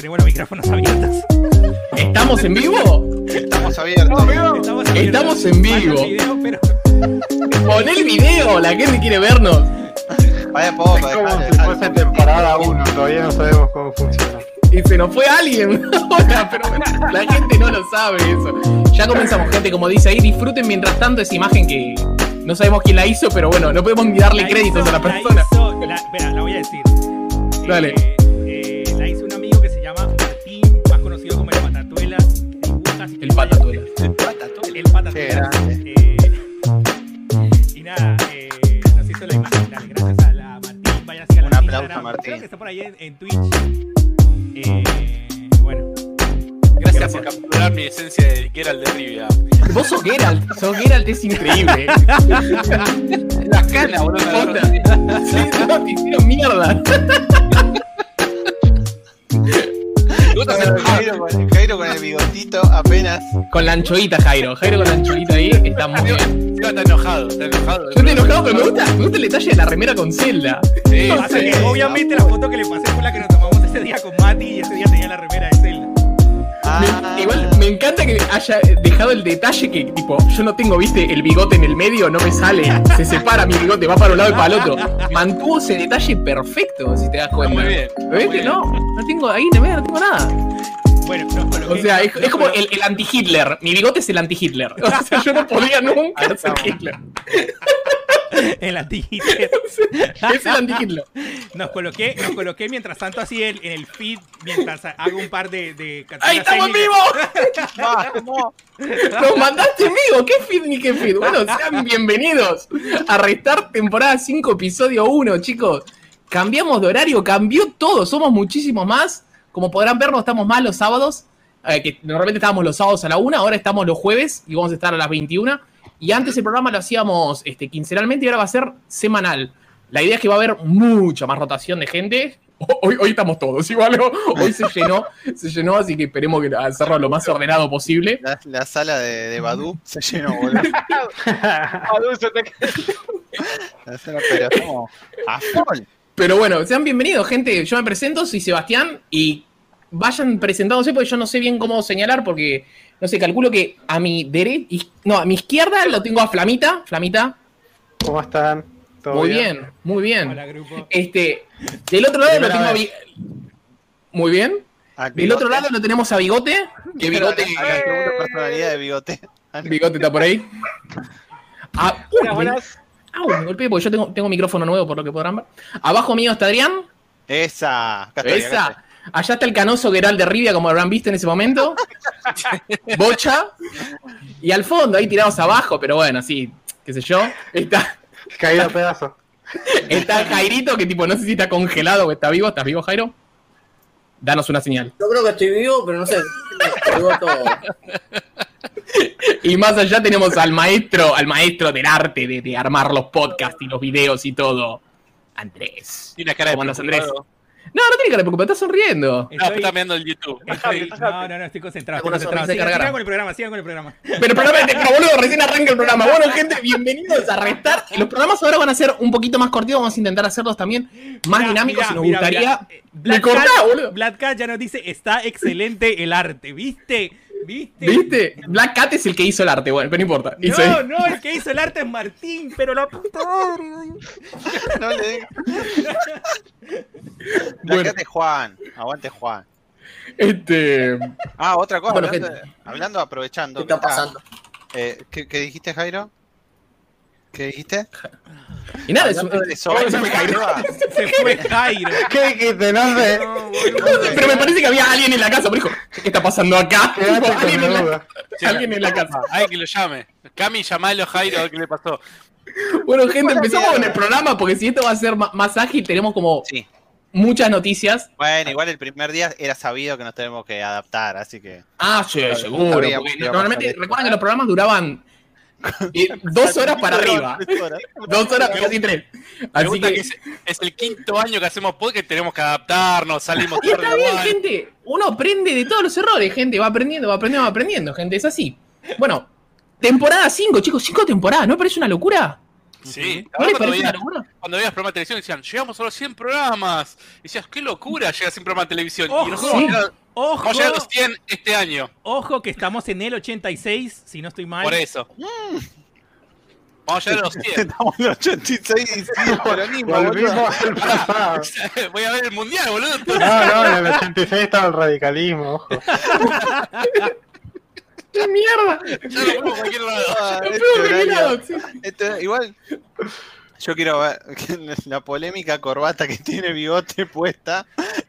tenemos los micrófonos abiertos. ¿Estamos en vivo? Estamos abiertos. Estamos, Estamos en vivo. Video, pero Pon el video, la gente quiere vernos. Vaya poco, Es como dejale, si dejale. fuese temporada 1, todavía no sabemos cómo funciona. Y se nos fue alguien ahora, pero la gente no lo sabe eso. Ya comenzamos, gente, como dice ahí, disfruten mientras tanto esa imagen que no sabemos quién la hizo, pero bueno, no podemos ni darle la créditos hizo- a la persona. hizo- la, espera, la voy a decir. Dale. Eh, eh, la hizo El patatuela. El grande. Eh, y nada, eh, nos hizo la imagen. Dale, gracias a la Martín. Vayan a Un la aplauso. Martín. Creo que está por ahí en, en Twitch. Eh, bueno, Gracias por capturar mi esencia de Geralt de Rivia. Vos sos Geralt, sos Geralt, es increíble. La cana, boludo. Sí, no, te hicieron mierda. Hacer- Jairo con, Jairo con el bigotito apenas. Con la anchoita, Jairo. Jairo con la anchoita ahí está muy bien. Está enojado, está enojado. Yo estoy enojado, pero me gusta, me gusta el detalle de la remera con Zelda. Sí, pasa sí. que obviamente la foto que le pasé fue la que nos tomamos ese día con Mati y ese día tenía la remera. Ah, Me- igual me encanta que haya dejado el detalle que, tipo, yo no tengo, viste, el bigote en el medio, no me sale, se separa mi bigote, va para un lado y para el otro. Mantuvo ese detalle perfecto, si te das cuenta. muy bien, ¿Ves muy que bien. no? No tengo ahí, no tengo nada. Bueno, O sea, es, como el, el anti-Hitler. Mi bigote es el anti-Hitler. O sea, yo no podría nunca ser Hitler. el anti-Hitler. Es el anti-Hitler. Nos coloqué, nos coloqué mientras tanto así el- en el feed, mientras hago un par de, de ¡Ahí estamos en técnicas. vivo! ¡Nos mandaste en vivo! ¿Qué feed ni qué feed? Bueno, sean bienvenidos a Restar temporada 5, episodio 1, chicos. Cambiamos de horario, cambió todo, somos muchísimos más. Como podrán ver, no estamos más los sábados, eh, que normalmente estábamos los sábados a la 1, ahora estamos los jueves y vamos a estar a las 21. Y antes el programa lo hacíamos este, quincenalmente y ahora va a ser semanal. La idea es que va a haber mucha más rotación de gente. Hoy, hoy estamos todos igual, hoy se llenó, se llenó, así que esperemos que hacerlo lo más ordenado posible. La, la sala de, de Badu se llenó, boludo. La sala, pero estamos a full. Pero bueno, sean bienvenidos, gente. Yo me presento, soy Sebastián y vayan presentándose porque yo no sé bien cómo señalar porque, no sé, calculo que a mi derecha, no, a mi izquierda lo tengo a Flamita. Flamita, ¿Cómo están? ¿Todo muy bien, muy bien. Hola, grupo. Este, del otro lado lo tengo a vez. Bi- Muy bien. Aquí Del otro lado lo tenemos a Bigote. Que Bigote, A la segunda personalidad de bigote. Bigote está por ahí. Ah, uy, me- Au, me golpeé porque yo tengo, tengo micrófono nuevo por lo que podrán ver. Abajo mío está Adrián. Esa. Acá estoy, acá Esa. Allá está el canoso Gerald de Rivia, como habrán visto en ese momento. Bocha. Y al fondo, ahí tirados abajo, pero bueno, sí, qué sé yo. Está, Caído a pedazos. está Jairito, que tipo, no sé si está congelado o está vivo. ¿Estás vivo, Jairo? Danos una señal. Yo creo que estoy vivo, pero no sé. Digo todo. Y más allá tenemos al maestro, al maestro del arte de, de armar los podcasts y los videos y todo. Andrés. Tiene cara de ¿Cómo andas, Andrés? No, no tiene cara de preocupado, está sonriendo. No, está mirando el YouTube. estoy- no, no, no, estoy concentrado. Con Estoy concentrado. Sigan, con el programa, sigan con el programa. Pero, pero, pero, boludo, recién arranca el programa. Bueno, gente, bienvenidos a Restar. Los programas ahora van a ser un poquito más cortitos, vamos a intentar hacerlos también más dinámicos mira, y nos gustaría... Eh, Me Black cortá, boludo. Black Cat ya nos dice, está excelente el arte, ¿viste? ¿Viste? ¿Viste? Black Cat es el que hizo el arte, bueno, pero no importa. Hizo- No, no, el que hizo el arte es Martín, pero la puta madre. No le digas. Bueno. Placate Juan. Aguante Juan. Este... Ah, otra cosa. Bueno, hablando, aprovechando. ¿Qué está pasando? eh, ¿qué, qué dijiste, Jairo? ¿Qué dijiste? Y nada, es un- Hablando de eso, Oh, se me cayó. Se fue Jairo. ¿Qué dijiste? No sé. No. Pero me parece que había alguien en la casa, pero dijo, ¿qué está pasando acá? Alguien, en la, alguien en la casa. Hay que lo llame. Cami, llamalo a Jairo a ver qué le pasó. Bueno, gente, empezamos con el programa porque si esto va a ser más ágil, tenemos como Sí. muchas noticias. Bueno, igual el primer día era sabido que nos tenemos que adaptar, así que. Ah, sí, seguro. Sabíamos porque normalmente, recuerden que los programas duraban dos horas para arriba. Dos horas, casi tres. Me Así gusta que que. es, es el quinto año que hacemos podcast, tenemos que adaptarnos, salimos Y está bien, igual. gente. Uno aprende de todos los errores, gente. Va aprendiendo, va aprendiendo, va aprendiendo, gente. Es así. Bueno, temporada 5, chicos. Cinco temporadas. ¿No parece una locura? Sí, ¿No les ahora cuando parece una veías, locura? cuando veías programas de televisión decían, llegamos a los 100 programas. Y decías, qué locura llegar a 100 programas de televisión. Ojo. y nosotros Sí. Vamos, a llegar, Ojo, vamos a llegar a los 100 este año. ojo que estamos en el 86, si no estoy mal. Por eso. Vamos a llegar a los 100. Estamos en el 86 y sí, pasado. Voy a ver el mundial, boludo. No, no, en el 86 estaba el radicalismo, ojo. ¡Qué mierda! Ya lo pongo a cualquier lado. Ah, este lado, sí. este- igual, yo quiero ver la polémica corbata que tiene bigote puesta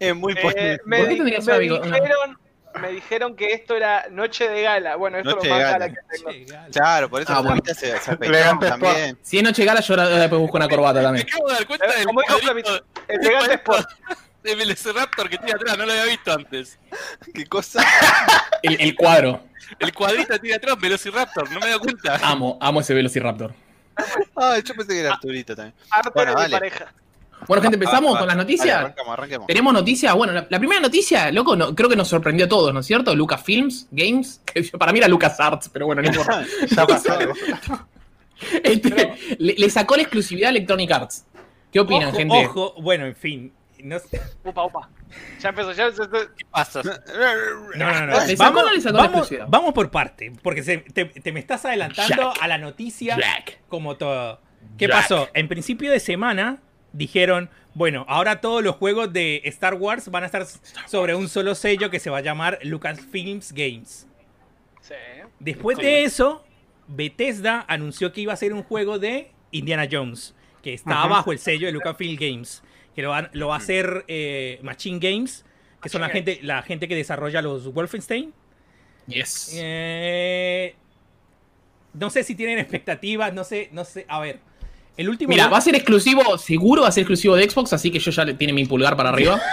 es muy Eh, me, ¿Por qué di- me dijeron, me dijeron que esto era noche de gala. Bueno, esto Noche es lo de más gala. gala que tengo. Che, gal. Claro, por eso Ah, bueno. se, se también. Si es noche gala, yo ahora después busco una corbata Me también. acabo de dar cuenta del como dijo Elegante Sport. de Velociraptor que tiene atrás, no lo había visto antes. ¿Qué cosa? El, el cuadro. El cuadrito tiene atrás Velociraptor, no me he dado cuenta. Amo, amo ese Velociraptor. Ah, yo pensé que era Arturito también. Arthur Bueno, dale. pareja. Bueno, gente, empezamos Ah, con las noticias. arrancamos, arranquemos. Tenemos noticias. Bueno, la, la primera noticia, loco, no- creo que nos sorprendió a todos, ¿no es cierto? Lucasfilms, Games. que para mí era LucasArts, pero bueno, no importa. Ya pasó. Este, le, le sacó la exclusividad a Electronic Arts. ¿Qué opinan, ojo, gente? ojo, bueno, en fin. No, sé- Upa, upa. Ya empezó, ya empezó. ¿Qué pasa? no, no, no. ¿Le sacó o Vamos, no le sacó la vamos, exclusividad? vamos por parte, porque se- te, te me estás adelantando Jack. a la noticia Jack. como todo. ¿Qué Jack. pasó? En principio de semana dijeron, bueno, ahora todos los juegos de Star Wars van a estar sobre un solo sello que se va a llamar Lucasfilms Games. Sí. Después Sí. de eso, Bethesda anunció que iba a ser un juego de Indiana Jones, que está bajo el sello de Lucasfilm Games, que lo, van- lo va a hacer eh, Machine Games, que son la gente, la gente que desarrolla los Wolfenstein. Yes. Eh, no sé si tienen expectativas, no sé, no sé. A ver, el último. Mira, va a ser exclusivo, seguro va a ser exclusivo de Xbox, así que yo ya le tiene mi pulgar para arriba.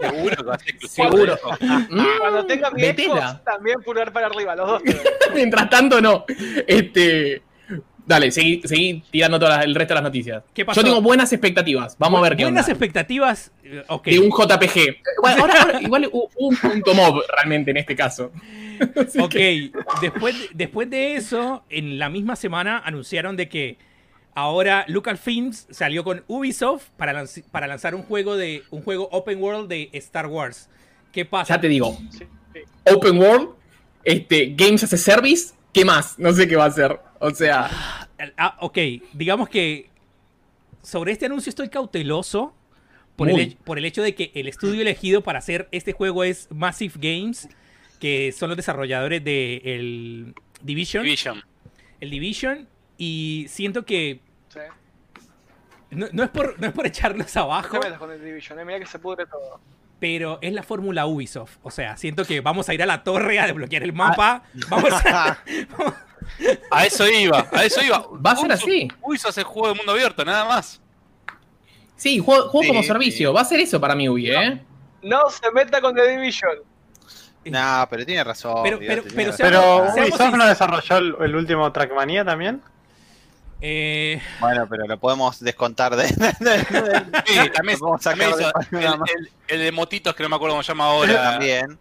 Seguro que va a ser exclusivo. Seguro. Cuando Mm, tenga mi. Xbox, también pulgar para arriba, los dos. Mientras tanto, no. Este. Dale, seguí, seguí tirando todo el resto de las noticias. ¿Qué pasó? Yo tengo buenas expectativas. Vamos a ver qué Buenas onda. expectativas. eh. De un JPG. Bueno, ahora, ahora igual hubo un punto mob realmente en este caso. Así Ok, que- después, de- después de eso, en la misma semana anunciaron de que ahora Lucasfilms salió con Ubisoft para, lanz- para lanzar un juego de un juego open world de Star Wars. ¿Qué pasa? ya te digo. Sí, sí. Open World, este, Games as a Service, ¿qué más? No sé qué va a ser. O sea, Ah, ok, digamos que sobre este anuncio estoy cauteloso por el, por el hecho de que el estudio elegido para hacer este juego es Massive Games, que son los desarrolladores de el Division, Division. el Division, y siento que sí. no, no es por no es por echarlos No abajo, te metas con el Division, eh, mira que se pudre todo. pero es la fórmula Ubisoft, o sea, siento que vamos a ir a la torre a desbloquear el mapa, vamos a, A eso iba, a eso iba. Va a ser así. Ubisoft hace juego de mundo abierto, nada más. sí, juego, juego Sí, como sí. servicio. Va a ser eso para mí, Ubi, ¿eh? No se meta con The Division. Nah, pero tiene razón. Pero- pero- pero razón. Pero Ubisoft no desarrolló el, el último Trackmania también. Eh, Bueno, pero lo podemos descontar de. Sí, también, hizo de- el, el- el de motitos que no me acuerdo cómo se llama ahora. También.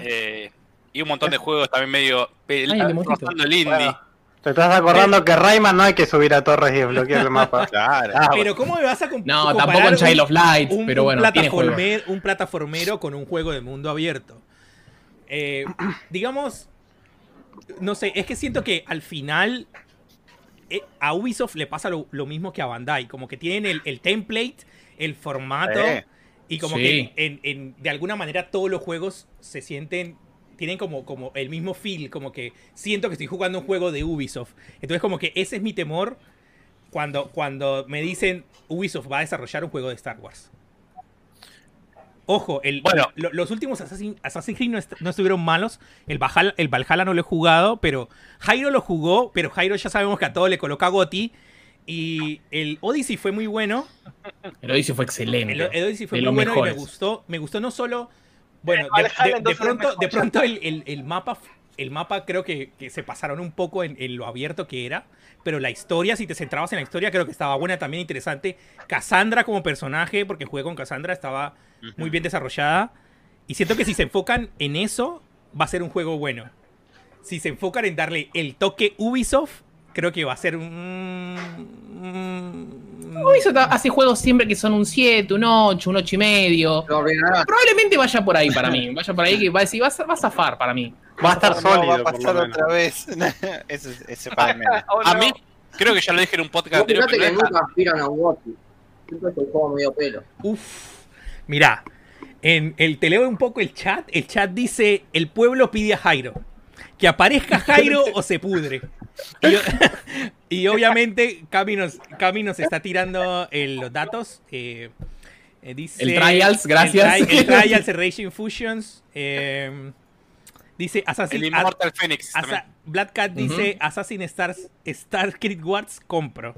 Eh, y un montón de juegos también medio Ay, el rozando indie. Bueno. Te estás acordando que Rayman no hay que subir a torres y desbloquear el mapa. Claro. Ah, pero ¿cómo me vas a comp- No, comparar tampoco en Child un- of Light, un, pero un bueno, tiene juego. un plataformero con un juego de mundo abierto. Eh, digamos, no sé, es que siento que al final a Ubisoft le pasa lo, lo mismo que a Bandai, como que tienen el, el template, el formato, y como Sí. que en- en- de alguna manera todos los juegos se sienten, tienen como, como el mismo feel, como que siento que estoy jugando un juego de Ubisoft. Entonces como que ese es mi temor cuando, cuando me dicen Ubisoft va a desarrollar un juego de Star Wars. Ojo, el, Bueno. lo- los últimos Assassin- Assassin's Creed no, est- no estuvieron malos. El Valhalla, el Valhalla no lo he jugado, pero Jairo lo jugó, pero Jairo ya sabemos que a todo le coloca Goti. Y el Odyssey fue muy bueno. El Odyssey fue excelente. El, el Odyssey fue de muy bueno y me gustó. Me gustó no solo. Bueno, de, pronto, de pronto el, el- el mapa. El mapa creo que, que se pasaron un poco en, en lo abierto que era. Pero la historia, si te centrabas en la historia, creo que estaba buena, también interesante. Cassandra como personaje, porque jugué con Cassandra, estaba muy bien desarrollada. Y siento que si se enfocan en eso, va a ser un juego bueno. Si se enfocan en darle el toque Ubisoft, creo que va a ser un... Ubisoft hace juegos siempre que son un 7, un 8, un 8 y medio. Probablemente vaya por ahí para mí. Vaya por ahí que va a decir, va a, va a zafar para mí. Va a estar No, sólido, va a pasar otra vez. ese, ese para. Oh, A no. mí, creo que ya lo dije en un podcast anterior, fíjate pero que no nunca aspiran a un. Siempre es juego medio pelo. Uf. Mirá, en el, te leo un poco el chat. El chat dice, el pueblo pide a Jairo. Que aparezca Jairo o se pudre. Y, y obviamente Cami nos, Cami nos está tirando el- los datos. eh, eh, dice, El Trials, gracias. El, el Trials, el Raging Fusions. eh, dice Assassin, el Immortal Phoenix. Asa-. Black Cat dice Assassin Stars, Star Creed Wars compro.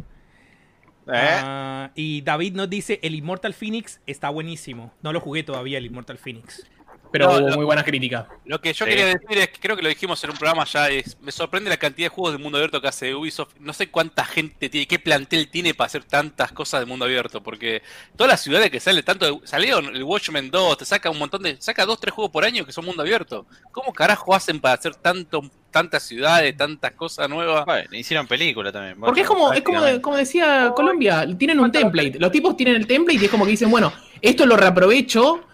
¿Eh? Ah, y David nos dice el Immortal Phoenix está buenísimo. No lo jugué todavía el Immortal Phoenix. Pero No, hubo no. muy buena crítica. Lo que yo Sí. quería decir es que creo que lo dijimos en un programa ya, es, me sorprende la cantidad de juegos de mundo abierto que hace Ubisoft. No sé cuánta gente tiene, qué plantel tiene para hacer tantas cosas de mundo abierto, porque todas las ciudades que sale tanto, salieron el Watchmen 2, te saca un montón de, saca dos, tres juegos por año que son mundo abierto. ¿Cómo carajo hacen para hacer tanto, tantas ciudades, tantas cosas nuevas? Bueno, hicieron película también. Porque es como, es como, de- como decía Colombia, tienen un template. Los tipos tienen el template y es como que dicen, bueno, esto lo reaprovecho.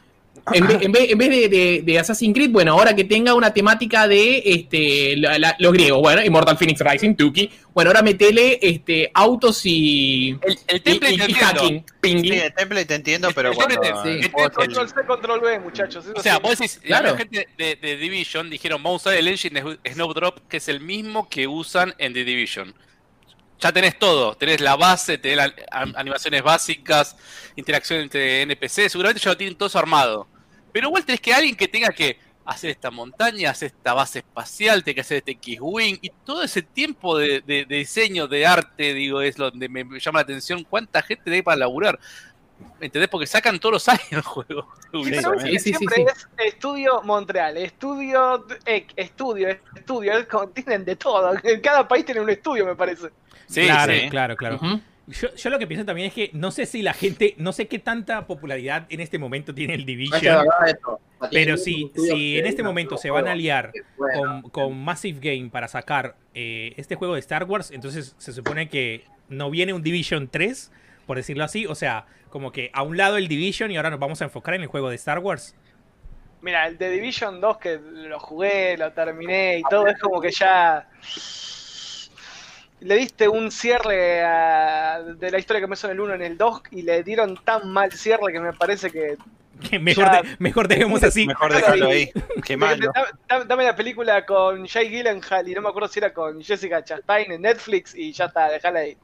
En vez, en vez- en vez de, de- de Assassin's Creed, bueno, ahora que tenga una temática de este, la- la- los griegos, bueno, Immortal Phoenix Rising, Tuki, bueno, ahora metele este, autos y, El, el y, template y- te y entiendo. hacking. Sí, el template te entiendo, pero El cuando... template, sí. el Control C, control V, muchachos. eso O sea, sí. vos decís, Claro. la gente de, de Division dijeron, vamos a usar el engine de Snowdrop, que es el mismo que usan en The Division. Ya tenés todo, tenés la base, tenés la- a- animaciones básicas, interacción entre NPC, seguramente ya lo tienen todo eso armado. Pero igual tenés que alguien que tenga que hacer esta montaña, hacer esta base espacial, tenés que hacer este X-Wing, y todo ese tiempo de, de- de diseño, de arte, digo, es donde me, me llama la atención cuánta gente hay para laburar. ¿Entendés? Porque sacan todos los años el juego. Sí, sí, sí, siempre sí. es estudio Montreal, estudio eh, estudio, estudio, es como- tienen de todo. En cada país tiene un estudio, me parece. Sí, claro, sí. claro, claro. Yo, yo lo que pienso también es que no sé si la gente, no sé qué tanta popularidad en este momento tiene el Division, pero si, si en este momento "No, se van a juego". liar Que bueno, con, con Massive Game para sacar eh, este juego de Star Wars, entonces se supone que no viene un Division 3, por decirlo así, o sea, como que a un lado el Division y ahora nos vamos a enfocar en el juego de Star Wars. Mira, el de Division 2 que lo jugué, lo terminé y todo, es como que ya le diste un cierre a- de la historia que empezó en el 1 en el 2 y le dieron tan mal cierre que me parece que... Que mejor, Ya. de- mejor dejemos así. Mejor dejarlo ahí. Qué malo. Dame, la película con Jay Gyllenhaal y no me acuerdo si era con Jessica Chastain en Netflix y ya está, déjala ahí.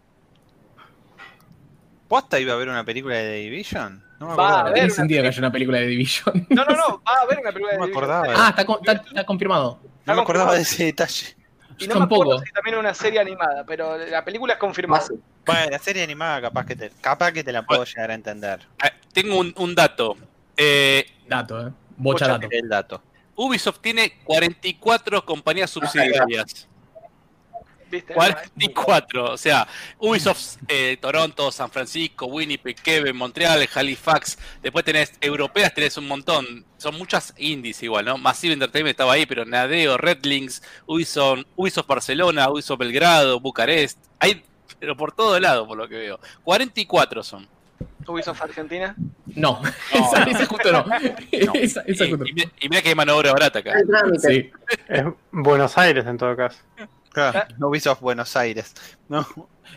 ¿Posta iba a haber una película de The Division? No me Va a acordaba. haber. Tiene sentido que haya una película de Division. No, no, no, va a haber una película de No me Division. acordaba. ah, está, con- está- está confirmado. No me acordaba de ese detalle. Y no me tampoco. acuerdo si también una serie animada, pero la película es confirmada. Bueno, la serie animada capaz que te, capaz que te la puedo llegar a entender. Ah, Tengo un, un dato. Eh, Dato, eh. Bocha dato. El dato. Ubisoft tiene 44 compañías subsidiarias. ¿Viste? 44. O sea, Ubisoft, eh, Toronto, San Francisco, Winnipeg, Kevin, Montreal, Halifax. Después tenés europeas, tenés un montón. Son muchas indies igual, ¿no? Massive Entertainment estaba ahí, pero Nadeo, Redlinks, Ubisoft, Ubisoft Barcelona, Ubisoft Belgrado, Bucarest. Hay, pero por todo lado, por lo que veo. 44 son. Ubisoft Argentina. No, No, esa, justo no. esa, esa Y, justo no. y mira- que hay mano de obra barata acá. Sí. Es Buenos Aires en todo caso. Claro, Ubisoft Buenos Aires. No.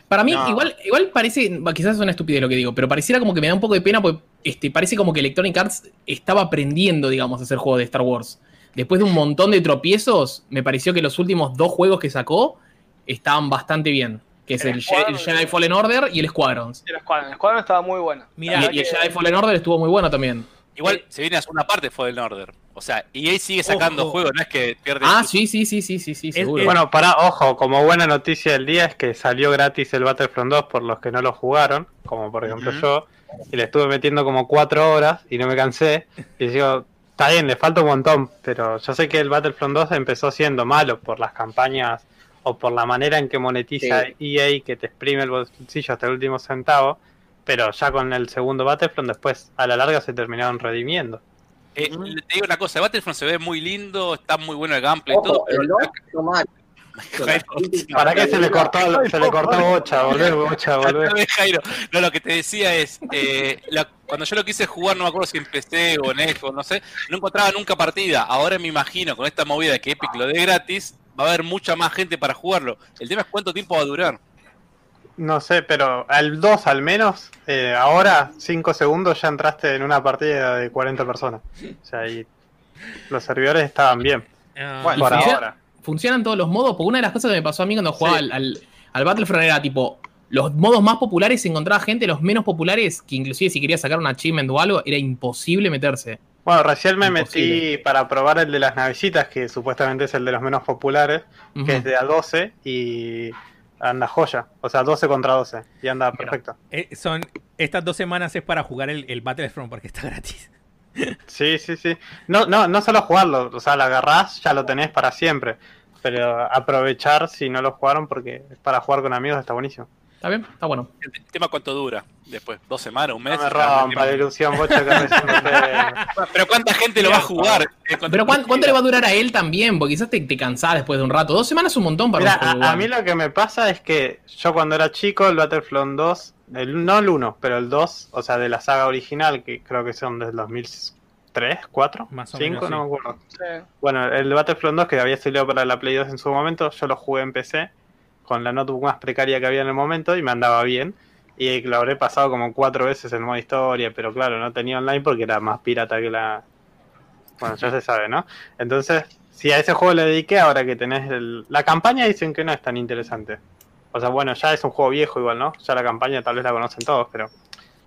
Para mí, No. igual, igual parece, quizás es una estupidez lo que digo, pero pareciera como que me da un poco de pena porque este, parece como que Electronic Arts estaba aprendiendo, digamos, a hacer juegos de Star Wars. Después de un montón de tropiezos, me pareció que los últimos dos juegos que sacó estaban bastante bien. Que es El el, Je- Squadron. el Jedi Fallen Order y el Squadrons. El Squadron. El Squadron estaba muy bueno. Mira, y, y el Jedi Fallen Order estuvo muy bueno también. Igual se viene a una parte fue el Order. O sea, EA sigue sacando Ojo. juegos, no es que pierde. Ah, sí, sí, sí, sí, sí, sí, seguro. es- Bueno, para, ojo, como buena noticia del día es que salió gratis el Battlefront 2 por los que no lo jugaron, como por ejemplo yo, y le estuve metiendo como cuatro horas y no me cansé. Y digo, está bien, le falta un montón, pero yo sé que el Battlefront 2 empezó siendo malo por las campañas o por la manera en que monetiza EA, que te exprime el bolsillo hasta el último centavo, pero ya con el segundo Battlefront después a la larga se terminaron redimiendo. Eh, Te digo una cosa, Battlefront se ve muy lindo, está muy bueno el gameplay y todo, Ojo, pero el 2 no mal. ¿Para qué se le cortó, se le cortó bocha, boludo? Bocha. Jairo. No, lo que te decía es, eh, la- cuando yo lo quise jugar, no me acuerdo si en PC o en Xbox, no sé, no encontraba nunca partida. Ahora me imagino, con esta movida de que Epic lo dé gratis, va a haber mucha más gente para jugarlo. El tema es cuánto tiempo va a durar. No sé, pero al 2 al menos, eh, ahora 5 segundos ya entraste en una partida de 40 personas. O sea, y los servidores estaban bien. Ah, Bueno, por funciona- ahora. funcionan todos los modos, porque una de las cosas que me pasó a mí cuando jugaba Sí. al, al, al Battlefront era tipo, los modos más populares encontraba gente, los menos populares, que inclusive si quería sacar un achievement o algo, era imposible meterse. Bueno, recién me Imposible. metí para probar el de las navecitas, que supuestamente es el de los menos populares, que es de A12 y anda joya. O sea, 12 contra 12 y anda perfecto. eh, son estas dos semanas es para jugar el, el Battlefront porque está gratis. Sí, sí, sí. No, no, no solo jugarlo, o sea, lo agarrás, ya lo tenés para siempre. Pero aprovechar si no lo jugaron porque para jugar con amigos está buenísimo. ¿Está bien? Está bueno. El tema cuánto dura después, dos semanas, un mes. No me rompa la ilusión, bocha, que me- Pero cuánta gente lo va a jugar. Eh, Pero ¿cuánto, cuánto le va a durar a él también? Porque quizás te, te cansás después de un rato. Dos semanas es un montón para Mira, un juego a, a mí lo que me pasa es que yo cuando era chico, el Battlefront 2, el, no el 1, pero el 2, o sea, de la saga original, que creo que son del 2003, 4, Más o 5, menos, no sí. me acuerdo. Sí. Bueno, el Battlefront 2 que había salido para la Play 2 en su momento, yo lo jugué en PC con la notebook más precaria que había en el momento y me andaba bien. Y lo habré pasado como cuatro veces en modo historia, pero claro, no tenía online porque era más pirata que la... Bueno, ya se sabe, ¿no? Entonces, si a ese juego le dediqué, ahora que tenés el... La campaña dicen que no es tan interesante. O sea, bueno, ya es un juego viejo igual, ¿no? Ya la campaña tal vez la conocen todos, pero...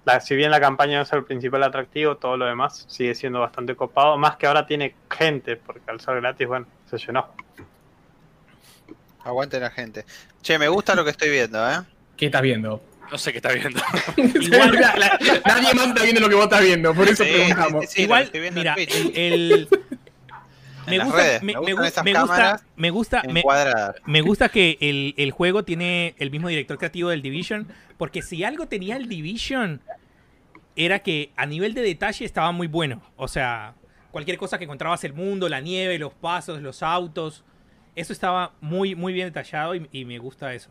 La, si bien la campaña no es el principal atractivo, todo lo demás sigue siendo bastante copado. Más que ahora tiene gente, porque al ser gratis, bueno, se llenó. Aguante la gente. Che, me gusta lo que estoy viendo, ¿eh? ¿Qué estás viendo? No sé qué está viendo. Igual- La- la- nadie más está viendo lo que vos estás viendo, por eso Sí, preguntamos. sí, sí, lo Igual, estoy viendo en mira, Twitch. el, el- me, gusta, redes, me, me me gusta, me gusta, me, Encuadrada. me gusta que el, el juego tiene el mismo director creativo del Division, porque si algo tenía el Division era que a nivel de detalle estaba muy bueno. O sea, cualquier cosa que encontrabas el mundo, la nieve, los pasos, los autos, eso estaba muy muy bien detallado y, y me gusta eso.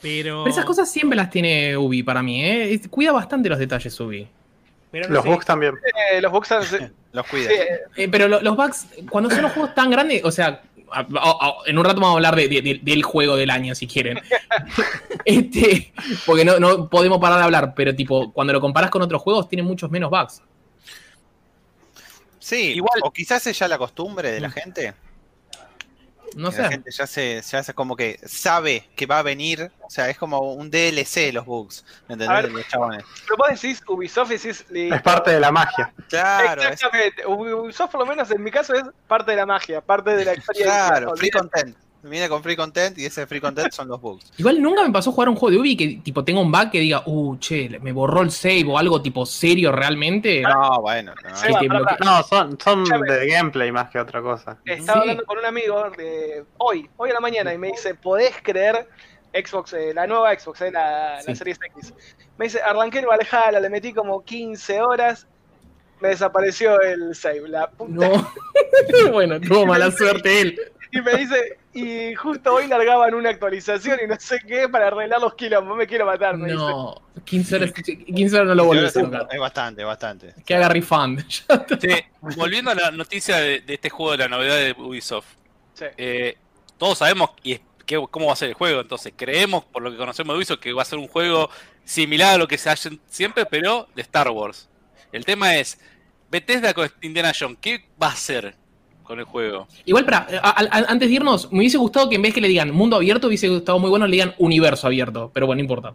Pero, Pero esas cosas siempre las tiene Ubi para mí, ¿eh? Cuida bastante los detalles Ubi. pero no Los sé, bugs también. Eh, los bugs Los cuida. Eh, pero lo- los bugs, cuando son los juegos tan grandes, o sea, a- a- a- en un rato vamos a hablar de- de- de- del juego del año, si quieren. este, porque no, no podemos parar de hablar, pero tipo, cuando lo comparas con otros juegos, tiene muchos menos bugs. Sí, Igual- o quizás es ya la costumbre de la Mm. gente. No que La sé. gente ya se, ya se como que sabe que va a venir. O sea, es como un DLC los bugs. ¿Me A entendés? ver. Los chabones. Pero vos decís Ubisoft decís. li- Es parte de la magia. Claro, es- Exactamente. Ubisoft, por lo menos en mi caso, es parte de la magia, parte de la experiencia. claro, free content. Viene con free content y ese free content son los bugs. Igual nunca me pasó jugar un juego de Ubi que tipo tenga un bug que diga, uh, che, me borró el save o algo tipo serio realmente. No, bueno. no. Sí, que te pará, bloquea. No, son, son de gameplay más que otra cosa. Estaba Sí. hablando con un amigo de hoy, hoy a la mañana, y me dice, ¿podés creer Xbox, eh, la nueva Xbox, eh, la, la Sí. Series X? Me dice, arranqué el Valhalla, le metí como 15 horas, me desapareció el save, la puta. No. bueno, tuvo mala suerte él. Y me dice, y justo hoy largaban una actualización y no sé qué para arreglar los quilombos, me quiero matar, me dice. No, 15 horas, 15 horas no lo volvés a tocar. Es bastante, bastante. Que haga refund. Che, volviendo a la noticia de, de este juego, de la novedad de Ubisoft. Sí. Eh, todos sabemos y es- que- cómo va a ser el juego, entonces creemos, por lo que conocemos de Ubisoft, que va a ser un juego similar a lo que se hace siempre, pero de Star Wars. El tema es, Bethesda con Indiana Jones, ¿qué va a hacer con el juego? Igual, para, antes de irnos, me hubiese gustado que en vez que le digan mundo abierto, hubiese gustado muy bueno le digan universo abierto. Pero bueno, no importa.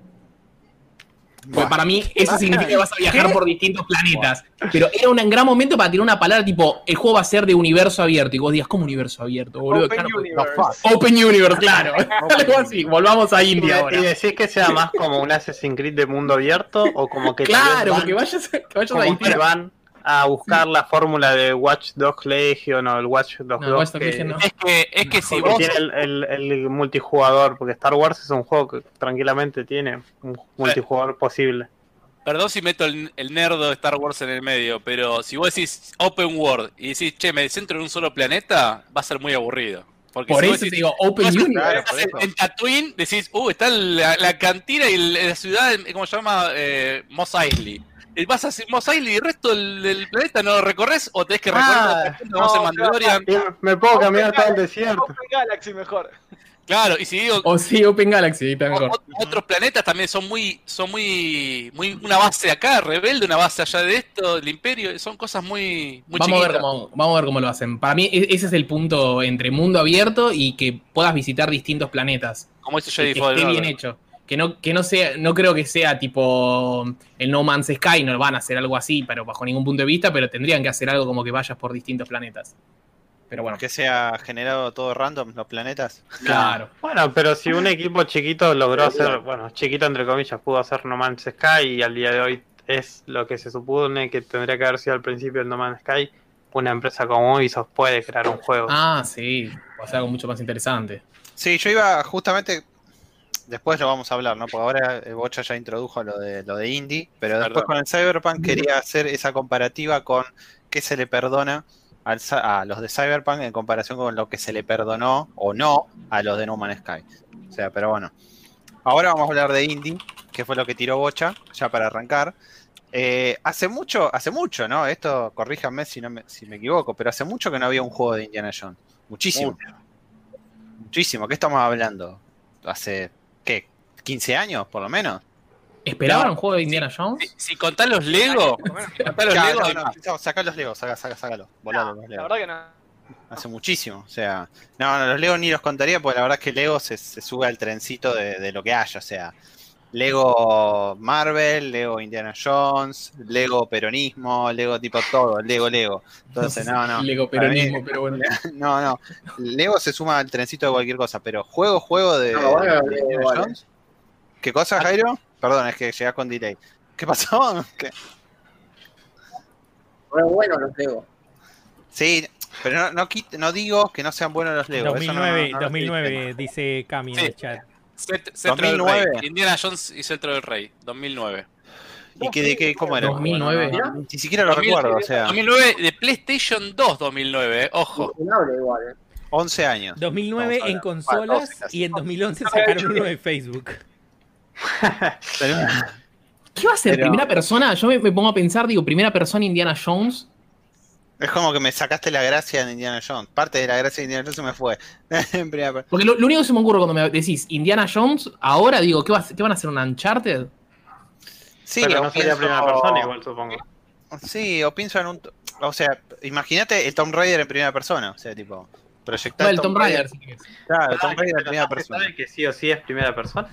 Porque para mí eso significa que vas a viajar por distintos planetas. Pero era un gran momento para tirar una palabra tipo, el juego va a ser de universo abierto. Y vos digas, ¿cómo universo abierto? Boludo? Open Claro, Universe. Open Universe, claro. Algo así. Volvamos a ¿Y, India de- ahora. y decís que sea más como un Assassin's Creed de mundo abierto o como que Claro, van- porque vayas, que vayas a como que distintas. A buscar la fórmula de Watch Dogs Legion o el Watch Dogs No, 2 Watch Dogs que- Legion no. Es que, es que si vos... tiene el, el- el multijugador, porque Star Wars es un juego que tranquilamente tiene un multijugador posible. Perdón si meto el, el nerdo de Star Wars en el medio, pero si vos decís Open World y decís, che, me centro en un solo planeta, va a ser muy aburrido. Porque Por si eso te digo Open Universe. Claro, en Tatooine, decís, uh, está la, la cantina y la ciudad, ¿cómo se llama? Eh, Mos Eisley. Y vas a Mos Eisley y el resto del, del planeta no lo recorres o tenés que recorrer Ah, no, en Mandalorian. Me puedo caminar todo el desierto. Open Galaxy mejor. Claro, y si digo, O sí, Open Galaxy, está mejor. o- otros planetas también son muy, son muy, muy una base acá, rebelde, una base allá de esto, del imperio, son cosas muy, muy Vamos a, ver cómo, vamos a ver cómo lo hacen. Para mí, e- ese es el punto entre mundo abierto y que puedas visitar distintos planetas. Como Y Jedi que esté bien hecho. Que no, que no sea, no creo que sea tipo el No Man's Sky, no van a hacer algo así, pero bajo ningún punto de vista, pero tendrían que hacer algo como que vayas por distintos planetas. Pero bueno, Que sea generado todo random los planetas. claro. Bueno, pero si un equipo chiquito logró hacer, bueno, chiquito entre comillas, pudo hacer No Man's Sky y al día de hoy es lo que se supone que tendría que haber sido al principio el No Man's Sky, una empresa como Ubisoft puede crear un juego. Ah, sí, o sea, algo mucho más interesante. Sí, yo iba justamente. Después lo vamos a hablar, ¿no? Porque ahora eh, Bocha ya introdujo lo de lo de Indie, pero después con el Cyberpunk quería hacer esa comparativa con qué se le perdona al a los de Cyberpunk en comparación con lo que se le perdonó o no a los de No Man's Sky. O sea, pero bueno. Ahora vamos a hablar de Indie, que fue lo que tiró Bocha, ya para arrancar. Eh, hace mucho, hace mucho, ¿no? Esto, corríjanme si, no me, si me equivoco, pero hace mucho que no había un juego de Indiana Jones. Muchísimo. Muchísimo. ¿Qué estamos hablando? Hace, ¿qué? ¿15 años, por lo menos? ¿Esperaban No. un juego de Indiana Jones? Si, si contás los Lego, contás los Lego, no, sacá los Legos, saca, saca, sácalo. Volalo, los La verdad que no. Hace muchísimo. O sea, no, no, los Legos ni los contaría porque la verdad es que Lego se, se sube al trencito de, de lo que haya. O sea, Lego Marvel, Lego Indiana Jones, Lego peronismo, Lego tipo todo, Lego, Lego. Entonces, no, no. Lego mí- peronismo, pero bueno. No, no. Lego se suma al trencito de cualquier cosa, pero juego, juego de, No, bueno, de Indiana igual, Jones. ¿Qué cosa, Jairo? Perdón, es que llegás con delay. ¿Qué pasó? ¿Qué? Re bueno los Lego. Sí, pero no, no, no digo que no sean buenos los Lego. eso no- 2009, no- no estoy 2009 dice Cami en Sí. el chat. Cet- Cetro del 2009. Rey. Indiana Jones y Cetro del Rey, 2009. diciendo. ¿Y qué, de qué, cómo era? 2009. No, no, no, ni siquiera lo 2000, recuerdo, o sea, 2009 de PlayStation 2 2009, eh, ojo. Igual, eh. 11 años. 2009 Estamos en consolas Bueno, 12 casi. y en 2011 sacaron uno de Facebook. ¿Qué va a ser? Pero- ¿Primera persona? Yo me, me pongo a pensar, digo, primera persona Indiana Jones. Es como que me sacaste la gracia de Indiana Jones. Parte de la gracia de Indiana Jones se me fue. Porque lo, lo único que se me ocurre cuando me decís Indiana Jones, ahora digo, ¿qué, va- qué van a hacer? ¿Un Uncharted? sí, pero o no sería primera persona igual, supongo. Sí, o pienso en un. O sea, imagínate el Tomb Raider en primera persona. O sea, tipo, proyectar. No, el Tomb Raider. si querés. Claro, el Tomb Raider en primera ¿no persona. sabe que sí o sí es primera persona?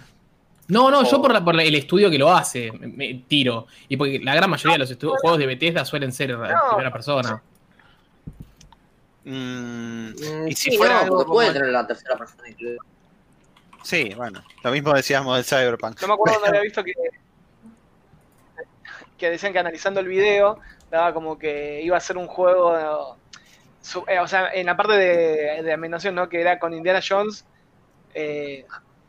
No, no, yo por, la- por la- el estudio que lo hace, me, me tiro. Y porque la gran mayoría de los juegos de Bethesda suelen ser en primera persona. Mm, Mm, Y si sí, fuera no, algo puede tener la tercera persona incluida. sí, bueno. Lo mismo decíamos del Cyberpunk. No me acuerdo dónde había visto que, que decían que analizando el video daba como que iba a ser un juego, su- eh, o sea, en la parte de, de ambientación, ¿no? Que era con Indiana Jones eh,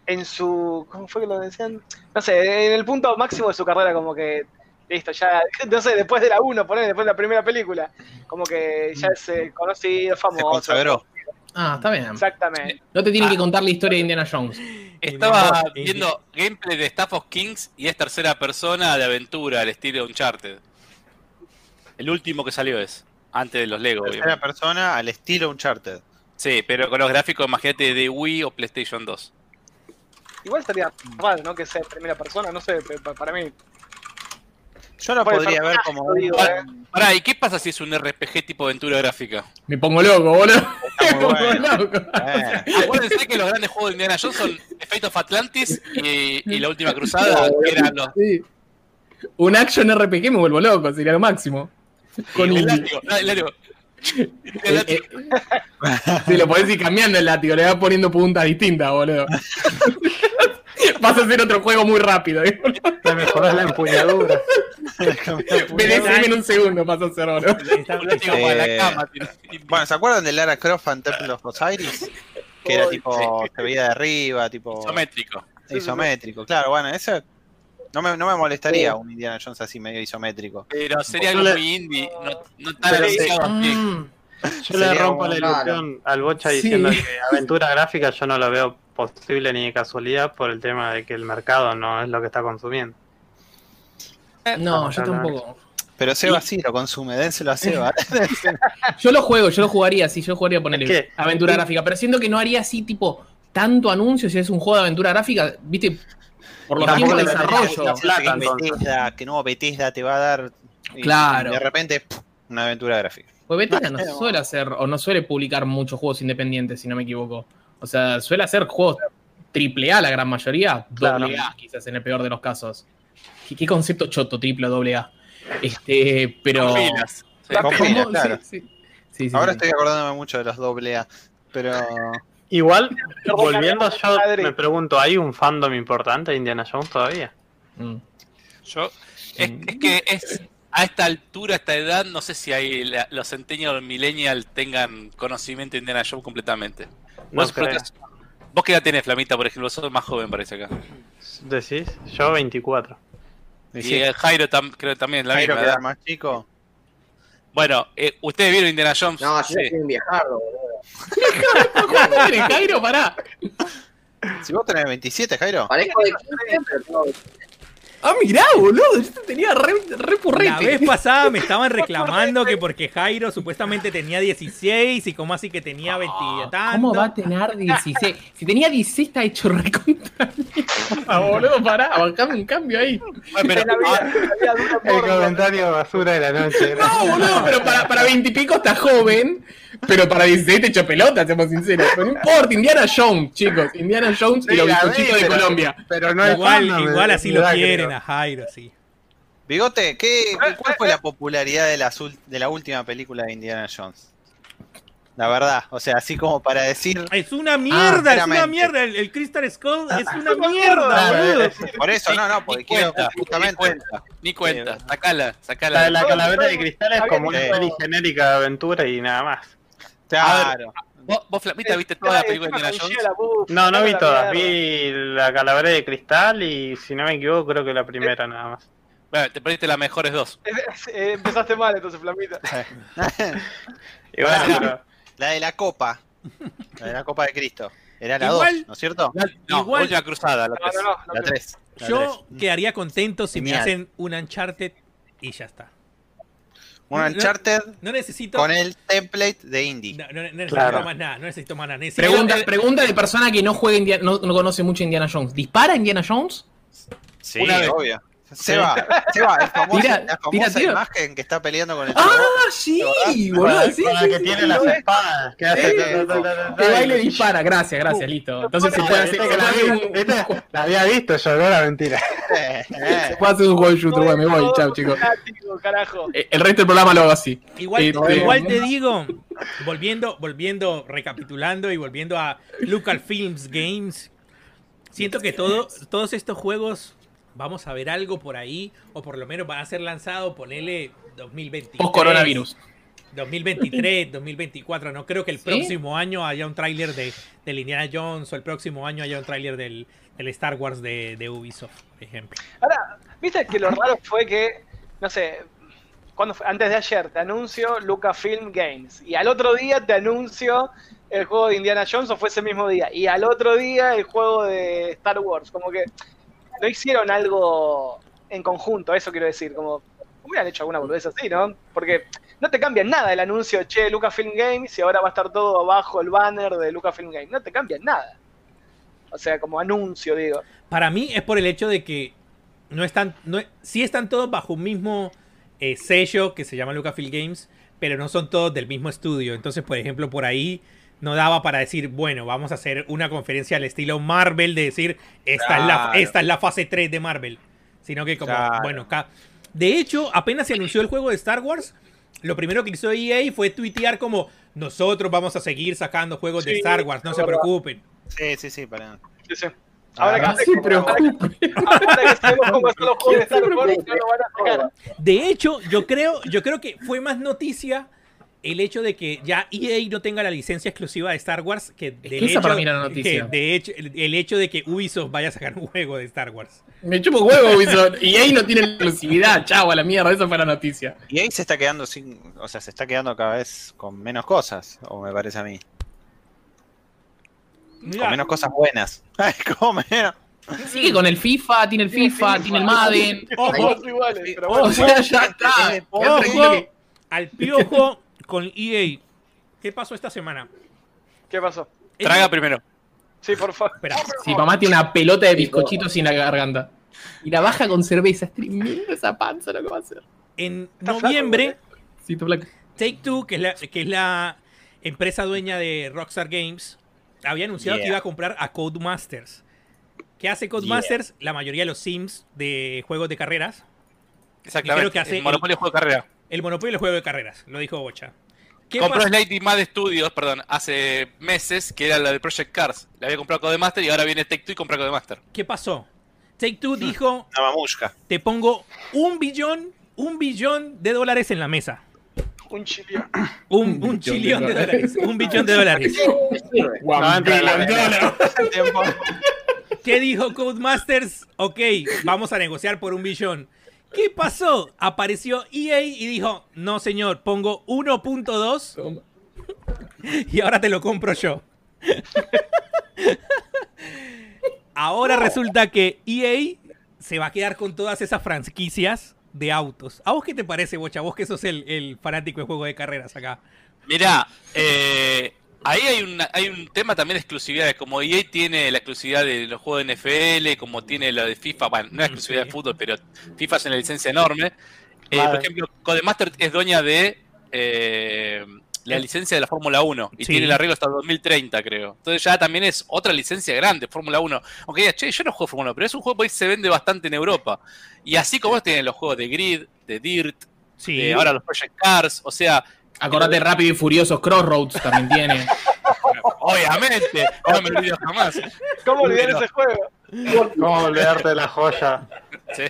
en su, ¿cómo fue que lo decían? No sé, en el punto máximo de su carrera, como que listo, ya, no sé, después de la 1, poner después de la primera película, como que ya es eh, conocido, Se famoso. consagró. Ah, está bien. Exactamente. No te tienen Ah. que contar la historia de Indiana Jones. Estaba viendo gameplay de Staff of Kings y es tercera persona de aventura al estilo Uncharted. El último que salió es, antes de los Lego. Tercera obviamente. persona al estilo Uncharted. Sí, pero con los gráficos, imagínate, de Wii o PlayStation 2. Igual estaría mal, ¿no? Que sea primera persona, no sé, para mí. Yo lo podría ver como digo, Pará, eh. pará, ¿y qué pasa si es un RPG tipo aventura gráfica? Me pongo loco, boludo. Me pongo bueno. loco. Eh, Acuérdense que los grandes juegos de Indiana Jones son Fate of Atlantis y, y La Última Cruzada, que eran los... Sí. Un action RPG me vuelvo loco, sería lo máximo. Con el un- látigo, el látigo. El Eh, látigo. eh, sí, lo podés ir cambiando el látigo, le vas poniendo puntas distintas, boludo. Vas a hacer otro juego muy rápido. ¿eh? Le mejorás la empuñadura. Veneceme en un segundo, vas a hacer Bueno, ¿se acuerdan de Lara Croft and Temple of Osiris? Que era tipo, se veía de arriba, tipo Isométrico. isométrico. Claro, bueno, ese no me, no me molestaría un Indiana Jones así medio isométrico. Pero sería algo muy indie, no, no tan. Mm, Yo le rompo la ilusión al Bocha Sí. diciendo que aventura gráfica yo no lo veo posible ni de casualidad por el tema de que el mercado no es lo que está consumiendo. No, yo no, no. tampoco. Pero Seba sí lo consume, dénselo a Seba. Yo lo juego, yo lo jugaría así, yo jugaría ponerle que- aventura gráfica, pero siento que no haría así tipo tanto anuncio si es un juego de aventura gráfica, viste, por los tiempos de desarrollo. plata, que. Bethesda, que no, Bethesda te va a dar. y- Claro. y de repente, una aventura gráfica. Pues Bethesda no suele hacer, o no suele publicar muchos juegos independientes, si no me equivoco. O sea, suele hacer juegos triple A la gran mayoría, Claro. doble A quizás en el peor de los casos. ¿Qué, qué concepto choto, triple o doble A? Este, pero... Claro. sí. Sí, sí, Ahora sí. estoy acordándome mucho de los doble A. Pero Igual, Pero volviendo yo, me pregunto, ¿hay un fandom importante de Indiana Jones todavía? Mm. Yo, es, es que es a esta altura, a esta edad, no sé si hay la- los centennials millennials tengan conocimiento de Indiana Jones completamente. No Vos, creo. que- vos que edad tenés, Flamita, por ejemplo, sos más joven parece acá. ¿Decís? Yo 24. Y sí, eh, Jairo tam- creo que también, la Jairo misma queda más chico. Bueno, eh, ¿ustedes vieron Indiana Jones? No, yo Sí. soy un viejardo, boludo. ¿Cuánto tenés, Jairo? Pará. Si vos tenés 27, Jairo. Parezco de 15, pero tengo Ah, mirá, boludo, yo te tenía re, re La vez pasada me estaban reclamando que porque Jairo supuestamente tenía 16 y como así que tenía 20 y tanto. ¿Cómo va a tener 16? Si tenía 16 está hecho recontra mierda, boludo, pará, bancame un cambio ahí. Bueno, pero, En la vida, ah, en la vida dura El comentario basura de la noche. No, boludo, pero para, para 20 y pico está joven, pero para 16 te echo pelota, seamos sinceros. Pero no importa, Indiana Jones, chicos, Indiana Jones y los bizcochitos de pero- Colombia. Pero no es igual, igual así lo quieren. A Jairo, sí. Bigote, ¿qué, ¿cuál fue la popularidad de la, de la última película de Indiana Jones? La verdad, o sea, así como para decir. Es una mierda, es una mierda. El, el Crystal Skull es una mierda, boludo. Por eso, no, no, porque ni quiero cuenta, ni justamente. cuenta, ni cuenta. Sacala, sacala. La de la calavera de cristal es como una peli genérica de aventura y nada más. Claro. ¿Vos, vos, Flamita, viste toda la película de Indiana Jones? No, no vi la todas. Vi la calavera de cristal y si no me equivoco creo que la primera nada más. Bueno, te perdiste las mejores dos. Eh, Empezaste mal entonces, Flamita. Y bueno, pero- La de la copa. La de la copa de Cristo. Era la Igual- 2, ¿no es cierto? No, Igual- Última Cruzada, la No, tres. no, no. no La creo. 3. Yo quedaría contento si me hacen un Uncharted y ya está. Un No- Uncharted No necesito. con el template de Indie. No, no- no necesito Claro. más nada, no necesito más nada. Necesito- Pregunta, pregunta de persona que no juega Indiana, no, no conoce mucho Indiana Jones. ¿Dispara Indiana Jones? Sí, Una vez. obvio. Seba, Seba, el famoso- Tira, la famosa tira, imagen que está peleando con el ¡Ah, chabón. sí! con Boludo, la, sí, con la sí, que sí, tiene sí, las espadas. Que hace Que baile y- dispara, gracias, gracias, listo. Entonces se puede hacer, la, la había visto yo, no era mentira. Eh, se puede hacer un juego de shooter, me voy, chao chicos. Eh, El resto del programa lo hago así. Igual, Este- igual te digo, volviendo, volviendo, recapitulando y volviendo a Lucasfilms Games, siento que todo, todos estos juegos vamos a ver algo por ahí, o por lo menos van a ser lanzados, ponele 2023. Post coronavirus. 2023, 2024. No creo que el ¿Sí? próximo año haya un tráiler de, del Indiana Jones o el próximo año haya un tráiler del, del Star Wars de, de Ubisoft, por ejemplo. Ahora, viste que lo raro fue que, no sé, cuando fue? antes de ayer te anuncio Lucasfilm Games y al otro día te anuncio el juego de Indiana Jones o fue ese mismo día y al otro día el juego de Star Wars, como que no hicieron algo en conjunto, eso quiero decir, como hubieran hecho alguna boludez así, ¿no? Porque no te cambia nada el anuncio, che, Lucasfilm Games y ahora va a estar todo abajo el banner de Lucasfilm Games, no te cambia nada. O sea, como anuncio, digo. Para mí es por el hecho de que no están, no, sí están todos bajo un mismo eh, sello que se llama Lucasfilm Games, pero no son todos del mismo estudio. Entonces, por ejemplo, por ahí no daba para decir, bueno, vamos a hacer una conferencia al estilo Marvel de decir, esta, es, la, esta es la fase 3 de Marvel. Sino que como, Claro. bueno, ca- de hecho, apenas se anunció el juego de Star Wars, lo primero que hizo EA fue tuitear como, nosotros vamos a seguir sacando juegos de Star Wars, no se verdad. preocupen. Sí, sí, sí, para. Sí, sí. Ahora Ah, se que, ahora que sabemos cómo son los juegos de Star Wars, no lo van a sacar. De hecho, yo creo, yo creo que fue más noticia el hecho de que ya EA no tenga la licencia exclusiva de Star Wars, que del que esa hecho, para mí era la noticia. que de hecho, el, el hecho de que Ubisoft vaya a sacar un juego de Star Wars. Me chupo huevo, Ubisoft. Y ahí no tiene exclusividad. Chau, a la mierda. Esa fue la noticia. Y ahí se está quedando sin. O sea, se está quedando cada vez con menos cosas, o me parece a mí. Mira, Con menos cosas buenas. Ay, como menos. Sigue con el FIFA, tiene el FIFA, tiene el Madden. ojo, Todos iguales, pero bueno. O sea, ya está. Es ojo al piojo con EA. ¿Qué pasó esta semana? ¿Qué pasó? Traga primero. Sí, por favor. Espera, Sí, mamá tiene una pelota de bizcochitos sin la garganta. Y la baja con cerveza. Es tremendo esa panza lo que va a hacer. en noviembre, flaco. Take Two, que es la, que es la empresa dueña de Rockstar Games, había anunciado que iba a comprar a Codemasters. ¿Qué hace Codemasters? La mayoría de los sims de juegos de carreras. Exactamente. creo que hace el monopolio de juego de carrera. El monopolio del juego de carreras, lo dijo Bocha. ¿Qué Compró? Slightly Mad Studios, perdón, hace meses, que era la de Project Cars. Le había comprado Codemaster y ahora viene Take Two y compra Codemaster. ¿Qué pasó? Take Two dijo, Una mamushka. te pongo un billón, un billón de dólares en la mesa. Un chilio. Un, Un chillón de de dólares. Un billón de dólares. La. ¿Qué dijo Codemasters? Ok, vamos a negociar por un billón. ¿Qué pasó? Apareció EA y dijo, no señor, pongo 1.2 Toma. y ahora te lo compro yo. Ahora resulta que EA se va a quedar con todas esas franquicias de autos. ¿A vos qué te parece, Bocha? Vos que sos el, el fanático de juego de carreras acá. Mirá, eh, ahí hay, una- hay un tema también de exclusividades. Como EA tiene la exclusividad de los juegos de NFL, como tiene la de FIFA, bueno, no es exclusividad Sí. de fútbol, pero FIFA es una licencia enorme. Eh, Vale. Por ejemplo, Codemaster es dueña de eh, la licencia de la Fórmula 1 y Sí. tiene el arreglo hasta 2030, creo. Entonces ya también es otra licencia grande, Fórmula 1. Aunque digas, che, yo no juego Fórmula 1, pero es un juego que se vende bastante en Europa. Y así como tienen los juegos de Grid, de Dirt, Sí. de ahora los Project Cars, o sea, Acordate, Rápido y Furiosos, Crossroads también tiene. Obviamente, no me olvido jamás. ¿Cómo olvidar Pero- ese juego? ¿Cómo olvidarte de la joya? Sí.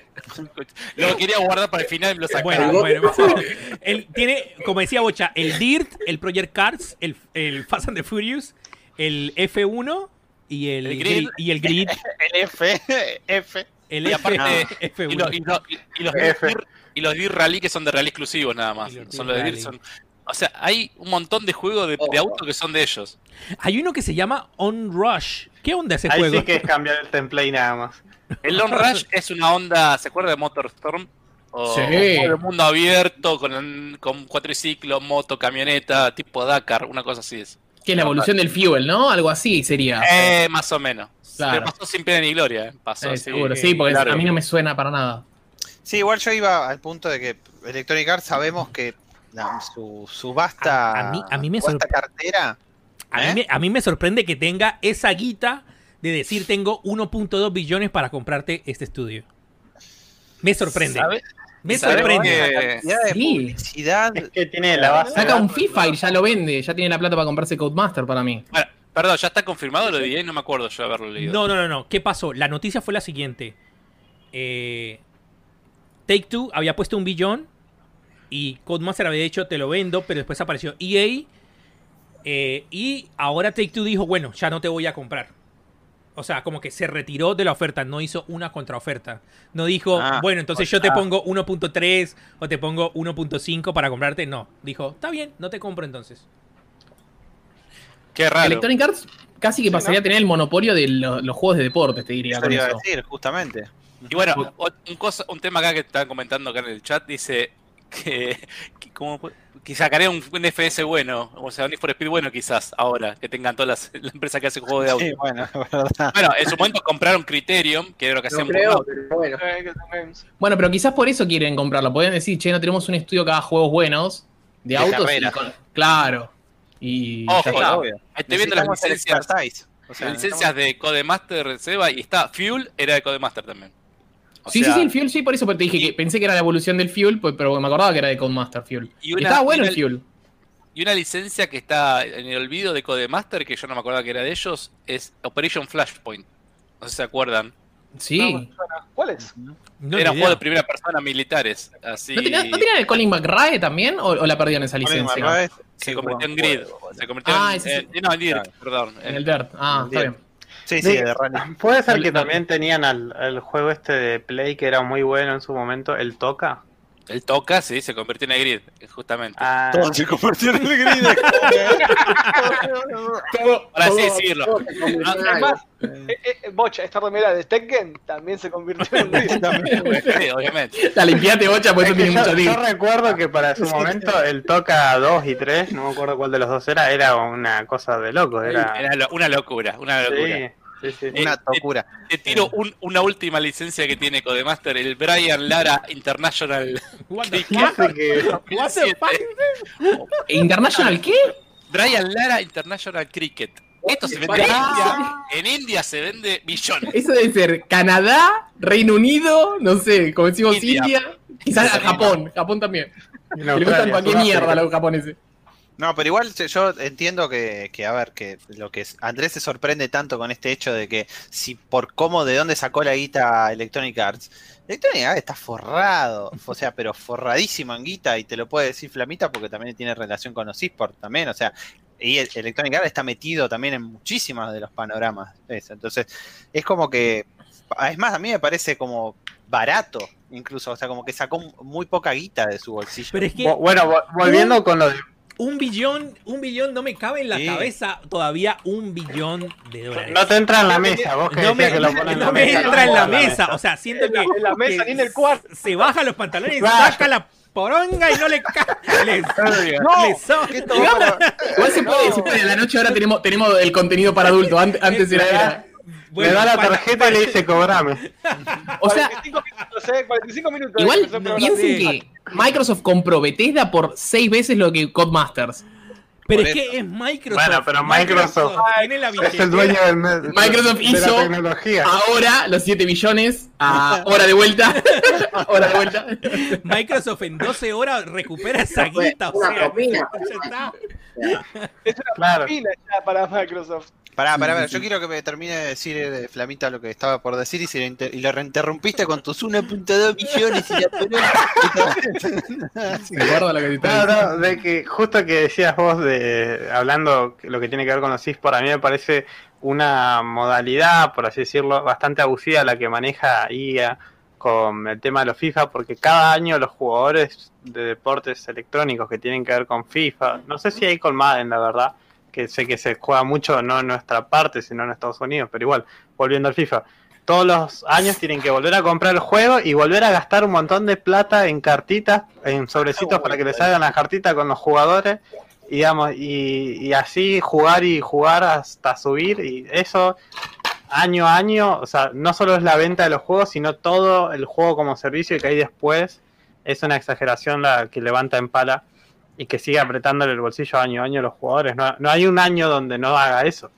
Lo quería guardar para el final y me lo sacaron. Bueno, bueno. Él tiene, como decía Bocha, el DIRT, el Project Cars, el, el Fast and the Furious, el F1 y el, El Grid. y el Grid. El F. F. El Y F, aparte, F1. Y, lo- y lo- y- y los F. DIR y los DIR Rally que son de rally exclusivos nada más. Los Son los de DIR Rally. son. O sea, hay un montón de juegos de, de auto que son de ellos. Hay uno que se llama On Rush. ¿Qué onda ese Ahí juego? sí que es cambiar el template nada más. El Long Rush es una onda, ¿se acuerda de Motorstorm? O, Sí. o de mundo abierto, con, con cuatriciclo, moto, camioneta, tipo Dakar, una cosa así es. Que es la evolución del Fuel, ¿no? Algo así sería. Eh, más o menos. Claro. Pero pasó sin pena ni gloria, ¿eh? Pasó Eh, seguro, sí, porque claro. a mí no me suena para nada. Sí, igual yo iba al punto de que Electronic Arts sabemos que la- su, su vasta, A- a mí- a mí me vasta cartera. A, ¿Eh? mí me, a mí me sorprende que tenga esa guita de decir tengo 1.2 billones para comprarte este estudio. Me sorprende. ¿Sabe? Me ¿Sabes sorprende. La de Sí. publicidad. Es que tiene la base. Saca un. FIFA y ya lo vende. Ya tiene la plata para comprarse Codemaster para mí. Bueno, perdón, ¿ya está confirmado lo de EA? No me acuerdo yo haberlo leído. No, no, no, no. ¿Qué pasó? La noticia fue la siguiente. Eh, Take Two había puesto un billón y Codemaster había dicho te lo vendo, pero después apareció EA eh, y ahora Take Two dijo, bueno, ya no te voy a comprar. O sea, como que se retiró de la oferta, no hizo una contraoferta. No dijo, Ah, bueno, entonces yo te sea- pongo 1.3 o te pongo 1.5 para comprarte. No, dijo, está bien, no te compro entonces. Qué raro. Electronic Arts casi que pasaría a tener el monopolio de lo- los juegos de deportes, te diría. Eso iba a decir, justamente. Y bueno, un, cosa, un tema acá que estaban comentando acá en el chat dice que, que, como- que sacaría un, un FS bueno, o sea, un Need for Speed bueno quizás ahora, que tengan todas las, la empresa que hace juegos de auto. Sí, bueno, es verdad. Bueno, en su momento compraron Criterion, que era lo que hacían creo, Burnout. pero bueno. Bueno, pero quizás por eso quieren comprarlo. Podrían decir, che, no tenemos un estudio que haga juegos buenos de, De autos. y carreras. con- Claro. Y Ojo, está. obvio. Estoy viendo las licencias. O sea, licencias de Codemaster Seba y está Fuel era de Codemaster también. O Sí, sea, sí, sí, el Fuel, sí, por eso te dije que pensé que era la evolución del Fuel, pues, pero me acordaba que era de Codemaster Fuel. Y Y una- estaba bueno y el Fuel. Y una licencia que está en el olvido de Codemaster, que yo no me acordaba que era de ellos, es Operation Flashpoint. No sé si se acuerdan. Sí. ¿Cuál es? No, Eran juegos de primera persona militares. Así ¿No, tenía- ¿No tenían el Colin McRae también? ¿O, o la perdieron esa Colin licencia? McRae, se convirtió en grid. Se convirtió Ah, en, ese sí. en- no, en Dirt, Claro. perdón. En el Dirt. Ah, está Bien. Sí, sí, de rally. Puede ser que también tenían al, al juego este de Play que era muy bueno en su momento, el Toca. El toca, sí, se convirtió en el grid, justamente. Ah, Todo se convirtió en el grid. Para así decirlo. todo se convirtió en Es algo. más, eh, eh, Bocha, esta remera de Tekken también se convirtió en grid. Sí, obviamente. La limpiate, bocha, porque Es eso tiene yo, mucho yo recuerdo que para su momento el Toca 2 y 3, no me acuerdo cuál de los dos era, era una cosa de loco. Era, Era lo- una locura, una locura. sí, sí, sí. Eh, Una locura. Te tiro un- una última licencia que tiene Codemaster, el Brian Lara International. What the ¿Qué fuck? Así que- What the fuck? ¿International qué? Brian Lara International Cricket. Esto se vende en India. En India se vende millones. Eso debe ser Canadá, Reino Unido, no sé, como decimos India. India. Quizás a Japón, Japón también. Sudáfrica. mierda a los japoneses. No, pero igual se- yo entiendo que, que, a ver, que lo que es- Andrés se sorprende tanto con este hecho de que si por cómo, de dónde sacó la guita Electronic Arts. Electronic Arts está forrado, o sea, pero forradísimo en guita y te lo puede decir Flamita porque también tiene relación con los esports también, o sea, y el- Electronic Arts está metido también en muchísimos de los panoramas. eso. Entonces, es como que, es más, a mí me parece como barato, incluso, o sea, como que sacó muy poca guita de su bolsillo. Pero es que Bueno, vo- volviendo con lo de un billón, un billón no me cabe en la Sí. cabeza todavía un billón de dólares. No te entra en la mesa, vos que No me, que lo pones en no la me mesa. entra en la mesa. O sea, siento En que. la- en la mesa, ni en el cuarto. Se baja los pantalones, Claro. saca la poronga y no le cae. No, le so- Igual se puede, se puede. A la noche ahora tenemos, tenemos el contenido para adultos. Antes, antes era, era- Bueno, le da la tarjeta y le dice cobrame. O sea, 45 minutos, eh, 45 minutos. igual piensen que Microsoft compró Bethesda por seis veces lo que Codemasters. Pero Por es que es Microsoft. Bueno, pero Microsoft tiene la Es el dueño del Microsoft de hizo- la tecnología. Ahora los 7 billones a hora de vuelta. hora de vuelta. Microsoft en 12 horas recupera esa guita. O una sea, propina. ya está. Es una Claro. pila ya para Microsoft. Pará, pará, pará, yo quiero que me termine de decir eh, Flamita lo que estaba por decir y, si le inter- y lo reinterrumpiste con tus 1.2 millones y la. Me lo que te No, no, de que justo que decías vos de hablando lo que tiene que ver con los eSports, a mí me parece una modalidad, por así decirlo, bastante abusiva la que maneja IA con el tema de los FIFA, porque cada año los jugadores de deportes electrónicos que tienen que ver con FIFA, no sé si hay con Madden, la verdad, que sé que se juega mucho no en nuestra parte, sino en Estados Unidos, pero igual, volviendo al FIFA, todos los años tienen que volver a comprar el juego y volver a gastar un montón de plata en cartitas, en sobrecitos para que les salgan las cartitas con los jugadores, y, digamos, y, y así jugar y jugar hasta subir, y eso año a año, o sea, no solo es la venta de los juegos, sino todo el juego como servicio que hay después, es una exageración la que levanta en pala y que sigue apretándole el bolsillo año a año a los jugadores. No, no hay un año donde no haga eso.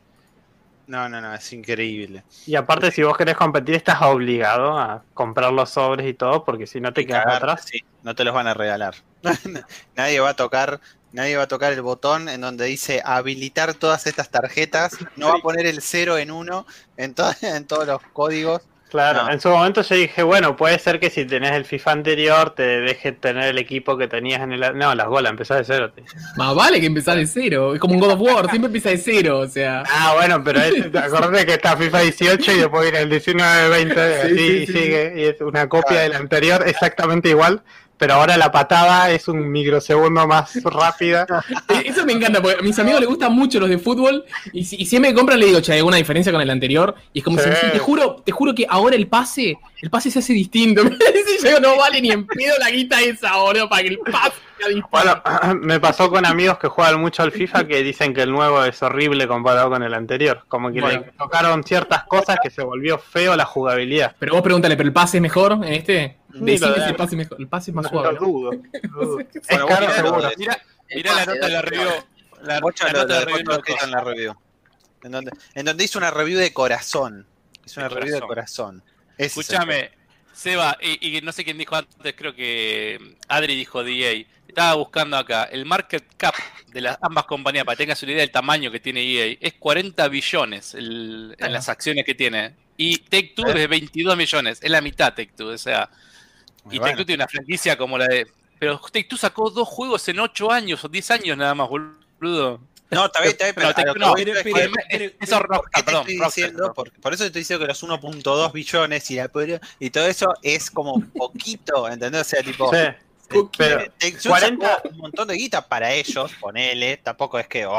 No, no, no, es increíble. Y aparte, si vos querés competir, estás obligado a comprar los sobres y todo, porque si no te quedas atrás. sí, no te los van a regalar. nadie va a tocar, nadie va a tocar el botón en donde dice habilitar todas estas tarjetas. No va a poner el cero en uno en, to- en todos los códigos. Claro, No. en su momento yo dije, bueno, puede ser que si tenés el FIFA anterior te deje tener el equipo que tenías en el... No, las golas, empezás de cero. Más vale que empezar de cero. Es como un God of War, siempre empieza de cero. O sea. Ah, bueno, pero es, acordate que está FIFA 18 y después viene el 19, 20, así sí, y sí, sigue. Y es una copia Claro. del anterior exactamente igual, pero ahora la patada es un microsegundo más rápida. Eh, Eso me encanta, porque a mis amigos les gustan mucho los de fútbol y, si- y siempre compran le digo, che, ¿hay alguna diferencia con el anterior? Y es como Sí. si, te juro, te juro que ahora el pase, el pase se hace distinto. Yo no vale ni en pedo la guita esa, boludo, para que el pase sea distinto. Bueno, me pasó con amigos que juegan mucho al FIFA que dicen que el nuevo es horrible comparado con el anterior. Como que Bueno. le tocaron ciertas cosas que se volvió feo la jugabilidad. Pero vos pregúntale, ¿pero el pase es mejor en este? Decime si de- el pase es mejor. El pase es más No, suave. dudo. lo dudo. Es Bueno, vos caro mirá lo seguro. de- Mira, la nota de la review. La, la nota de lo- review de en la review. En donde, en donde hizo una review de corazón. Hizo una De review de corazón. corazón. Es el Escúchame, Seba, y, y no sé quién dijo antes, creo que Adri dijo DA. Estaba buscando acá el market cap de las ambas compañías para que tengas una idea del tamaño que tiene EA. Es 40 billones el- en las acciones que tiene. Y Take Two es de 22 millones, es la mitad Take Two, o sea. Y Bueno. Tiene una franquicia como la de. Pero Take Two sacó dos juegos en 8 años o 10 años nada más, boludo. No, está bien, está bien, pero No, pero- pero- Es- Eso ¿Por Rockstar, qué te perdón. estoy Rockstar, diciendo? perdón. Por, por eso te estoy diciendo que los 1.2 billones y, la y todo eso es como poquito, ¿entendés? O sea, tipo, Sí, pero Take Two 40 sacó un montón de guita para ellos, ponele, tampoco es que, oh,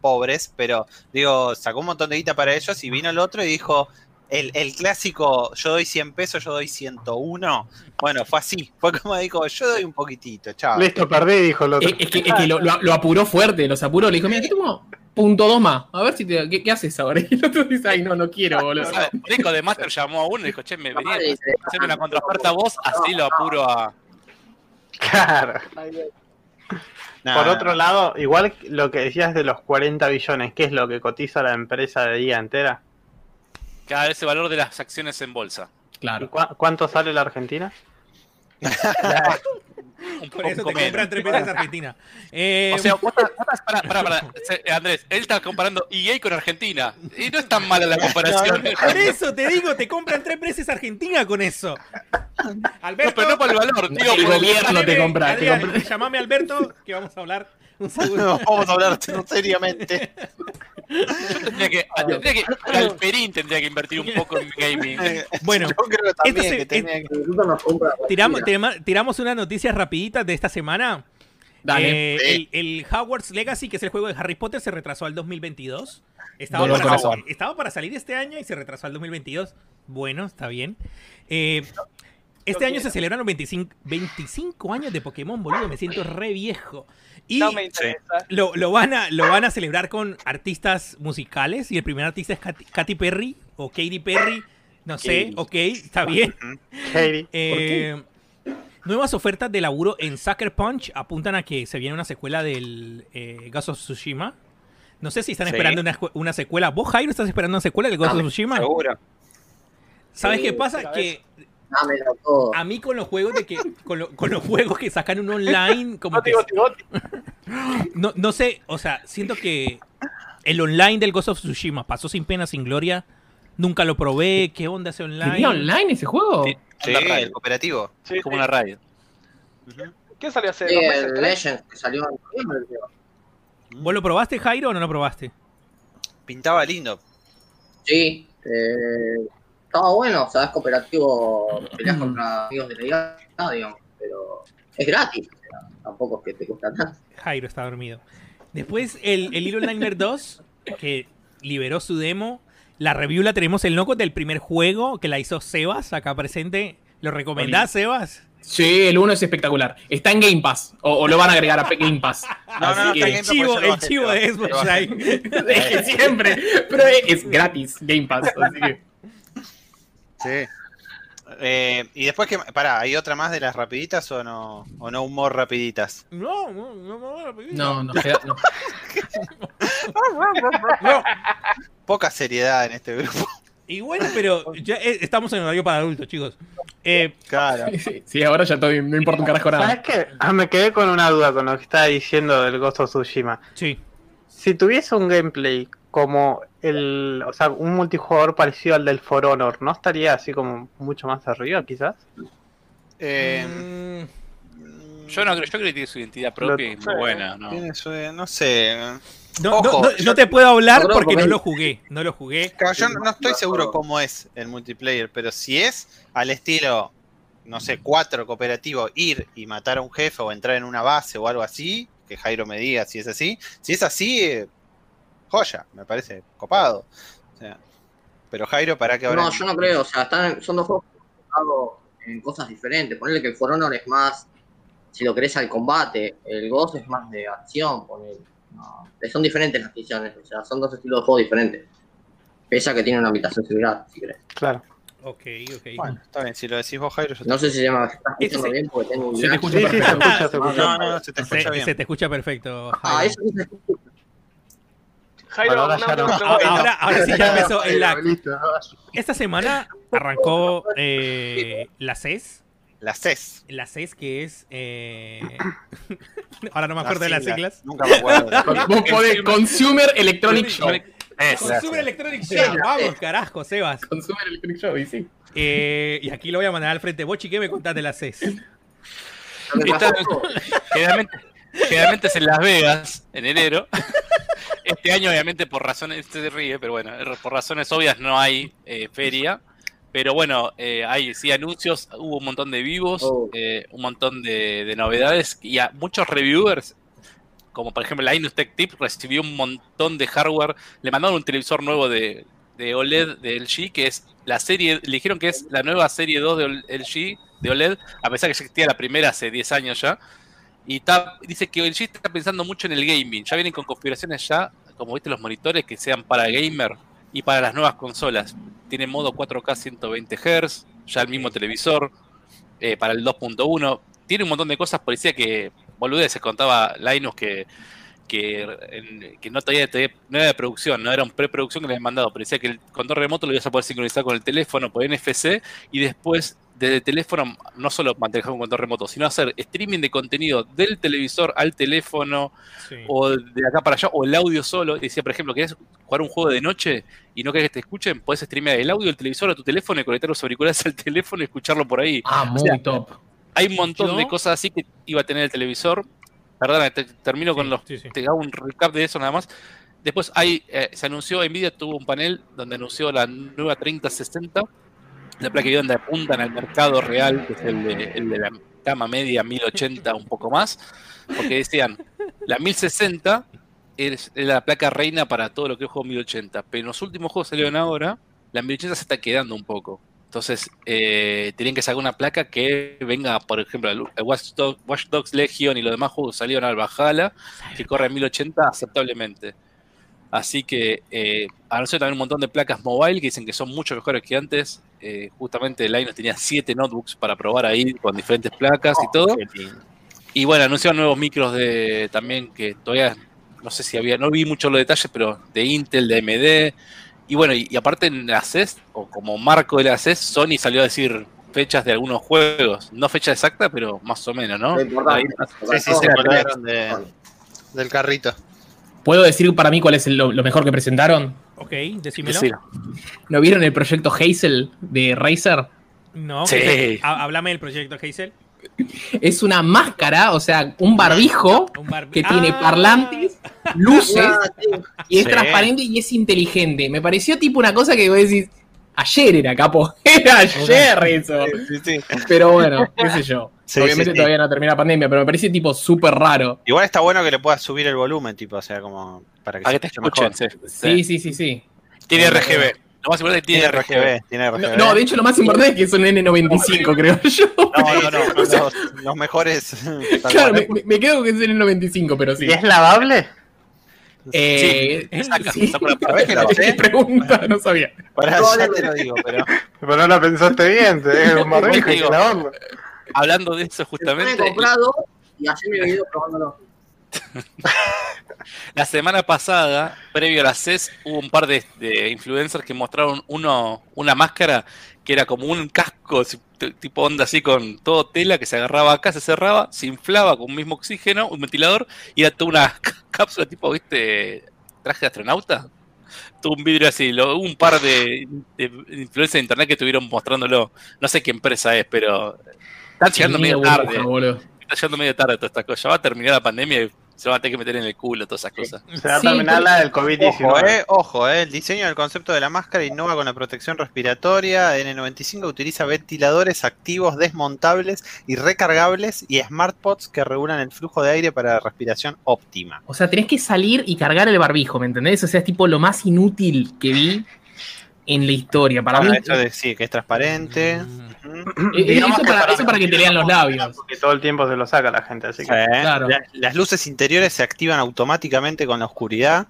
pobres, pero digo, sacó un montón de guita para ellos y vino el otro y dijo, el, el clásico, yo doy 100 pesos, yo doy 101. Bueno, fue así, fue como dijo, yo doy un poquitito, chao. listo, perdí, dijo el otro. Es, es que, es que lo, lo- lo apuró fuerte, los apuró. Le dijo, mira, aquí tengo punto dos más. A ver si te, ¿qué, qué haces ahora? Y el otro dice, ay, no, no quiero, boludo. Rico de Master llamó a uno y dijo, che, me venía a hacerme una contraoferta a vos, así lo apuro a. Claro. Nah, Por otro lado, igual lo que decías de los 40 billones, ¿qué es lo que cotiza la empresa de día entera? Cada vez el valor de las acciones en bolsa. ¿Y Claro. cuánto sale la Argentina? Un Por eso te compran tres veces Argentina. Eh, O sea, pará, pará, pará. Se- Andrés, él está comparando EA con Argentina. Y no es tan mala la comparación. por eso te digo, te compran tres veces Argentina con eso. No, Alberto, pero no por el valor. Digo, El gobierno te compra. llamame a Alberto, que vamos a hablar. No, vamos a hablar seriamente. Yo tendría que, tendría que Galperín tendría que invertir un poco en gaming. Bueno, que que- nos compra Tiramos, tiramos unas noticias rapiditas de esta semana. Dale. Eh, Sí. el, el Hogwarts Legacy, que es el juego de Harry Potter, se retrasó al 2022. Estaba para, estaba para salir este año y se retrasó al 2022. Bueno, está bien. Eh, este año se celebran los 25, 25 años de Pokémon, boludo. Me siento re viejo. Y No me interesa. lo, lo van a, lo van a celebrar con artistas musicales. Y el primer artista es Katy, Katy Perry o Katy Perry. No sé, Katy. ok, está bien. Katie. Eh, nuevas ofertas de laburo en Sucker Punch apuntan a que se viene una secuela del eh, Ghost of Tsushima. No sé si están Sí. esperando una, secuela. ¿Vos, Jairo, estás esperando una secuela del Ghost of Dame, Tsushima? Seguro. ¿Sabes Sí, qué pasa? ¿sabes? Que Dámelo todo. a mí con los juegos de que con, lo- con los juegos que sacan un online como que no, no sé, o sea, siento que el online del Ghost of Tsushima pasó sin pena, sin gloria. Nunca lo probé. ¿Qué onda ese online? ¿Tenía online ese juego? Sí. Sí, raid. el cooperativo. Sí, como sí. una radio. ¿Qué salió hace Sí, dos meses? el tres? Legend que salió en noviembre, creo. ¿Vos lo probaste, Jairo, o no lo probaste? Pintaba lindo. Sí, eh, estaba bueno, o sea, es cooperativo, peleas contra amigos de la idea, digamos, pero es gratis, o sea, tampoco es que te cuesta tanto. Jairo está dormido. Después el, el Little Nightmare 2, que liberó su demo. La review la tenemos el loco del primer juego, que la hizo Sebas, acá presente. ¿Lo recomendás, Sebas? Sí, el 1 es espectacular. Está en Game Pass. O, o lo van a agregar a Game Pass. No, no, no, Así está que- en El chivo, el chivo de Xbox. Live. siempre. Pero es, es gratis Game Pass. Así que. Sí. Eh, y después que, pará, ¿hay otra más de las rapiditas o no? ¿O no humor rapiditas? No, no, no, no, no. No, no, queda- no. Poca seriedad en este grupo. Y bueno, pero ya eh, estamos en horario para adultos, chicos. Eh, Claro. Sí, sí, ahora ya estoy, no importa un carajo nada. ¿Sabes qué? Ah, me quedé con una duda con lo que estaba diciendo del Ghost of Tsushima. sí. Si tuviese un gameplay como el, o sea, un multijugador parecido al del For Honor, ¿no estaría así como mucho más arriba, quizás? Eh, Mm, Yo no creo, yo creo que tiene su identidad propia y es muy buena, ¿no? tiene su- no sé. no, no, Ojo, no, yo- no te puedo hablar porque que- no lo jugué. No lo jugué. Claro, yo no, no estoy seguro cómo es el multiplayer, pero si es al estilo, no sé, cuatro cooperativo, ir y matar a un jefe o entrar en una base o algo así, que Jairo me diga si es así. Si es así, eh, joya, me parece copado. O sea, pero Jairo, para que ahora. No, yo no creo, o sea, están, son dos juegos en cosas diferentes. Ponerle que el For Honor es más, si lo querés, al combate. El Ghost es más de acción, ponele. No, son diferentes las misiones, o sea, son dos estilos de juego diferentes. Pese a que tiene una habitación similar, si querés. Claro. Ok, ok. Bueno, está bien, si lo decís vos, Jairo, yo No sé si se llama, se está escuchando bien porque tengo un se te escucha perfecto. No, no, no, se te Se, escucha bien. se te escucha perfecto. Ah, Jairo. eso sí se escucha. Jairo, ahora una ya no. última Ah, pregunta. ahora, ahora sí ya empezó el lag. Esta semana arrancó eh, la CES. La CES. La CES que es... eh, ahora no me La acuerdo de las sigla. siglas. Nunca me acuerdo. Vos podés Consumer Electronic Show. Es, Consumer Electronic Show. Vamos, carajo, Sebas. Consumer Electronic Show, y sí. Eh, y aquí lo voy a mandar al frente. Bochi, ¿qué me contás de la CES? Generalmente, generalmente es en Las Vegas, en enero. Este año, obviamente, por razones, este se ríe, pero bueno, por razones obvias no hay eh, feria. Pero bueno, eh, hay sí anuncios, hubo un montón de vivos, Oh. eh, un montón de, de novedades y a muchos reviewers, como por ejemplo Linus Tech Tip, recibió un montón de hardware. Le mandaron un televisor nuevo de, de OLED de LG, que es la serie, le dijeron que es la nueva serie 2 de LG de OLED, a pesar que ya existía la primera hace 10 años ya. Y dice que LG está pensando mucho en el gaming. Ya vienen con configuraciones ya, como viste los monitores, que sean para gamer y para las nuevas consolas. Tiene modo 4K 120 Hz, ya el mismo televisor, eh, para el 2.1. Tiene un montón de cosas, parecía que, boludez, se contaba Linus que, que, que no, todavía no era de producción, no era un preproducción que le habían mandado. Parecía que el control remoto lo ibas a poder sincronizar con el teléfono por NFC y después desde el teléfono no solo manejar un control remoto, sino hacer streaming de contenido del televisor al teléfono Sí. o de acá para allá, o el audio solo. Decía, por ejemplo, querés jugar un juego de noche y no querés que te escuchen, podés streamear el audio del televisor a tu teléfono y conectar los auriculares al teléfono y escucharlo por ahí. Ah, muy sea, top. Hay un montón Yo- de cosas así que iba a tener el televisor. Perdona, te- termino con los. sí, sí. Te hago un recap de eso nada más. Después hay, eh, se anunció, Nvidia tuvo un panel donde anunció la nueva 3060, la placa de video donde apuntan al mercado real, que es el de, el de la gama media 1080, un poco más, porque decían, la 1060 es la placa reina para todo lo que es juego 1080, pero en los últimos juegos que salieron ahora, la 1080 se está quedando un poco. Entonces, eh, tenían que sacar una placa que venga, por ejemplo, el, Watch, Dogs, Legion y los demás juegos que salieron al Valhalla, que corre en 1080 aceptablemente. Así que eh, anunciaron también un montón de placas mobile que dicen que son mucho mejores que antes. Eh, justamente Linus tenía 7 notebooks para probar ahí con diferentes placas y todo. Y bueno, anunciaron nuevos micros de también que todavía no sé si había, no vi mucho los detalles, pero de Intel, de AMD. Y bueno, y, y aparte en la CES, o como marco de la CES, Sony salió a decir fechas de algunos juegos. No fecha exacta, pero más o menos, ¿no? Ahí- Sí, sí, se de- del carrito. ¿Puedo decir para mí cuál es el- lo, lo mejor que presentaron? Ok, decímelo. decir. ¿No vieron el proyecto Hazel de Razer? No, Sí. ¿qué- há- háblame del proyecto Hazel. Es una máscara, o sea, un barbijo Un que tiene Ah. parlantes, luces Ah, y es Sí. transparente y es inteligente. Me pareció tipo una cosa que vos decís, ayer era capo, era ayer eso. Sí, sí. Pero bueno, qué sé yo. Sí, Obviamente sí, sí. todavía no termina la pandemia, pero me parece tipo súper raro. Igual está bueno que le puepuedas subir el volumen, tipo, o sea, como para que, Para se que te escuche escuchen, mejor. sí. Sí, sí, sí, sí. Tiene RGB. Lo más importante es que Tiene tiene RGB. RGB, tiene No, RGB. no, de hecho lo más importante es que es un N95, creo yo. No, no, no, los, los mejores. Claro, cual. me, me quedo con que es el N95, pero sí. ¿Y es lavable? Eh, Sí, saca- sí. saca una ¿Sabés que Qué sé? pregunta, no sabía. Pará, No, ya te lo digo, pero. Pero no la pensaste bien, te es un barbijo y lavarlo. Hablando de eso Me he justamente, comprado y ayer mi video probándolo. la semana pasada, previo a la CES, hubo un par de, de influencers que mostraron uno, una máscara que era como un casco, tipo onda así con todo tela, que se agarraba acá, se cerraba, se inflaba con un mismo oxígeno, un ventilador, y era toda una cápsula tipo, ¿viste? Traje de astronauta. Tuvo un vidrio así, lo, hubo un par de, de influencers de internet que estuvieron mostrándolo. No sé qué empresa es, pero están llegando medio tarde. boludo. Está llegando medio tarde toda esta cosa. Ya va a terminar la pandemia y se van a tener que meter en el culo todas esas cosas. Se va a terminar la del Ojo, COVID-19. eh, ojo, eh. El diseño del concepto de la máscara innova con la protección respiratoria. N95 utiliza ventiladores activos desmontables y recargables y SmartPods que regulan el flujo de aire para respiración óptima. O sea, tenés que salir y cargar el barbijo, ¿me entendés? O sea, es tipo lo más inútil que vi en la historia. Para Bueno, mí, esto de sí, que es transparente. Mm. Digamos eso, para, eso para que te lean los labios. Porque todo el tiempo se lo saca la gente, así Sí, que. Claro. la- las luces interiores se activan automáticamente con la oscuridad.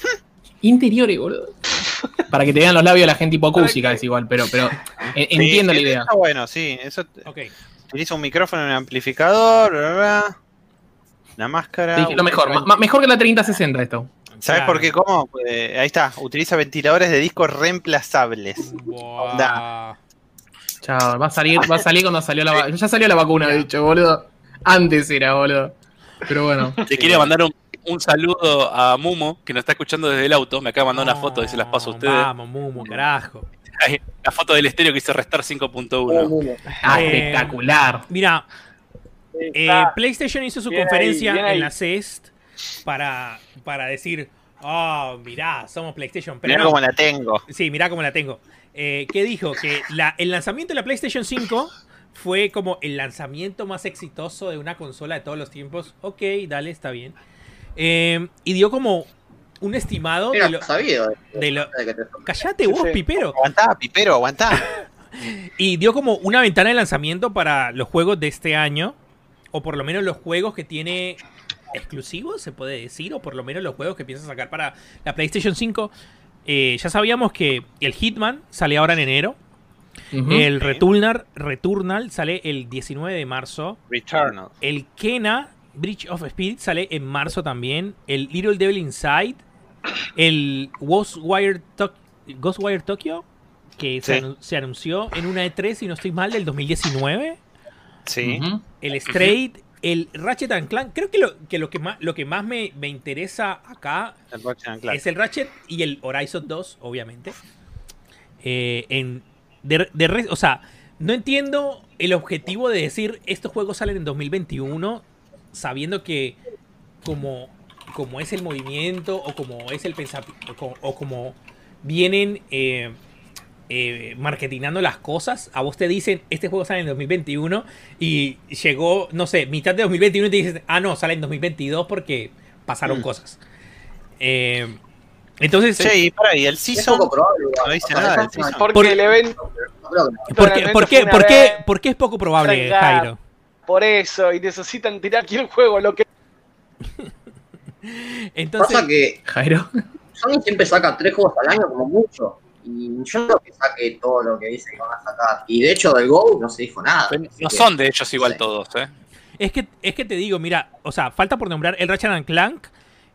Interiores, boludo. Para que te vean los labios la gente hipoacústica, es igual, pero, pero Sí, entiendo sí, la idea. Está bueno, sí. Eso utiliza un micrófono un amplificador. bla. La máscara. Lo mejor, mejor que la 3060 esto. ¿Sabes Claro. por qué? ¿Cómo? Eh, ahí está. Utiliza ventiladores de discos reemplazables. Buah. Chao, va a salir, va a salir cuando salió la vacuna. Ya salió la vacuna, de hecho, boludo. Antes era, boludo. Pero bueno. Te quiere mandar un, un saludo a Mumo, que nos está escuchando desde el auto. Me acaba de mandar una foto y se las paso a ustedes. Vamos, Mumu, carajo. La foto del estéreo que hizo restar 5.1. Ah, Eh, espectacular. Mira, eh, PlayStation hizo su Bien conferencia ahí. en la CEST para, para decir, oh, mirá, somos PlayStation. Pero Mirá no. cómo la tengo. Sí, mirá cómo la tengo. Eh, ¿Qué dijo? Que la- el lanzamiento de la PlayStation 5 fue como el lanzamiento más exitoso de una consola de todos los tiempos. Ok, dale, está bien. Eh, y dio como un estimado de Era lo... sabido. de lo- de que te- Callate vos, sí. pipero. Aguantá, pipero, aguantá. Y dio como una ventana de lanzamiento para los juegos de este año. O por lo menos los juegos que tiene exclusivos, se puede decir. O por lo menos los juegos que piensa sacar para la PlayStation 5. Eh, ya sabíamos que el Hitman sale ahora en enero. El Returnal, Returnal sale el 19 de marzo. Returnal. El Kena, Bridge of Spirit, sale en marzo también. El Little Devil Inside. El Ghostwire, Tok- Ghostwire Tokyo, que se, Sí. anu- se anunció en una E3, si no estoy mal, del 2019. Sí. Ujú. El Straight, el Ratchet and Clank. Creo que lo que, lo que, más, lo que más me, me interesa acá El es el Ratchet y el Horizon 2, obviamente. Eh, en, de, de o sea, no entiendo el objetivo de decir estos juegos salen en 2021 sabiendo que como, como es el movimiento o como es el pensamiento o, o como vienen eh, eh, marketingando las cosas, a vos te dicen este juego sale en 2021 y llegó, no sé, mitad de 2021 y te dicen, ah, no, sale en 2022 porque pasaron Mm. cosas. Eh, entonces, Sí, para, y el Es Season. poco probable. No dice nada Season. Porque Por- el evento, ¿por qué, Realmente por qué- fue una por qué- vez- por qué es poco probable. Jairo? por eso, y necesitan tirar aquí el juego, lo que Entonces, Pasa que Jairo. Sony siempre saca tres juegos al año como mucho. Y yo no creo que saque todo lo que dice que van a sacar. Y de hecho del Go no se dijo nada. No que- son de ellos igual Sí. todos, ¿eh? es que, es que te digo, mira, o sea, falta por nombrar el Ratchet and Clank,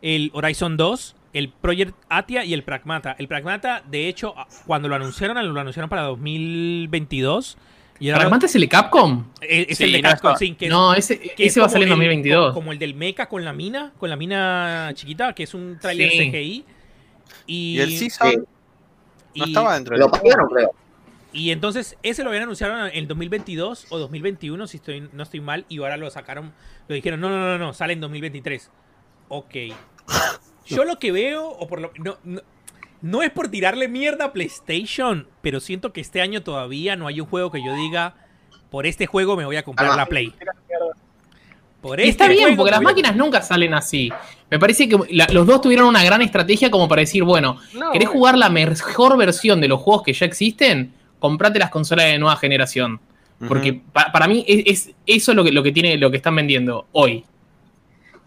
el Horizon 2, el Project Atia y el Pragmata. El Pragmata, de hecho, cuando lo anunciaron, lo anunciaron para 2022. Y ahora ¿Pragmata es el de Capcom? es, es Sí, el de no Capcom, está- sí, que No, ese, que ese es va a salir en el- 2022. Como el del mecha con la mina, con la mina chiquita, que es un trailer Sí. CGI. Y, Y el Season Sí. No y- estaba dentro. Lo pasaron, creo. Y entonces ese lo habían anunciado en el 2022 o 2021, si estoy, no estoy mal, y ahora lo sacaron, lo dijeron, no, no, no, no, sale en 2023. Ok. Yo lo que veo, o por lo no, no, no es por tirarle mierda a PlayStation, pero siento que este año todavía no hay un juego que yo diga, por este juego me voy a comprar Ah. la Play. Por Y este está bien, porque las máquinas nunca salen así. Me parece que la- los dos tuvieron una gran estrategia como para decir, bueno, No, ¿querés güey. jugar la mejor versión de los juegos que ya existen? Comprate las consolas de nueva generación. Porque pa- para mí es, es- eso es lo que, lo que tiene, lo que están vendiendo hoy.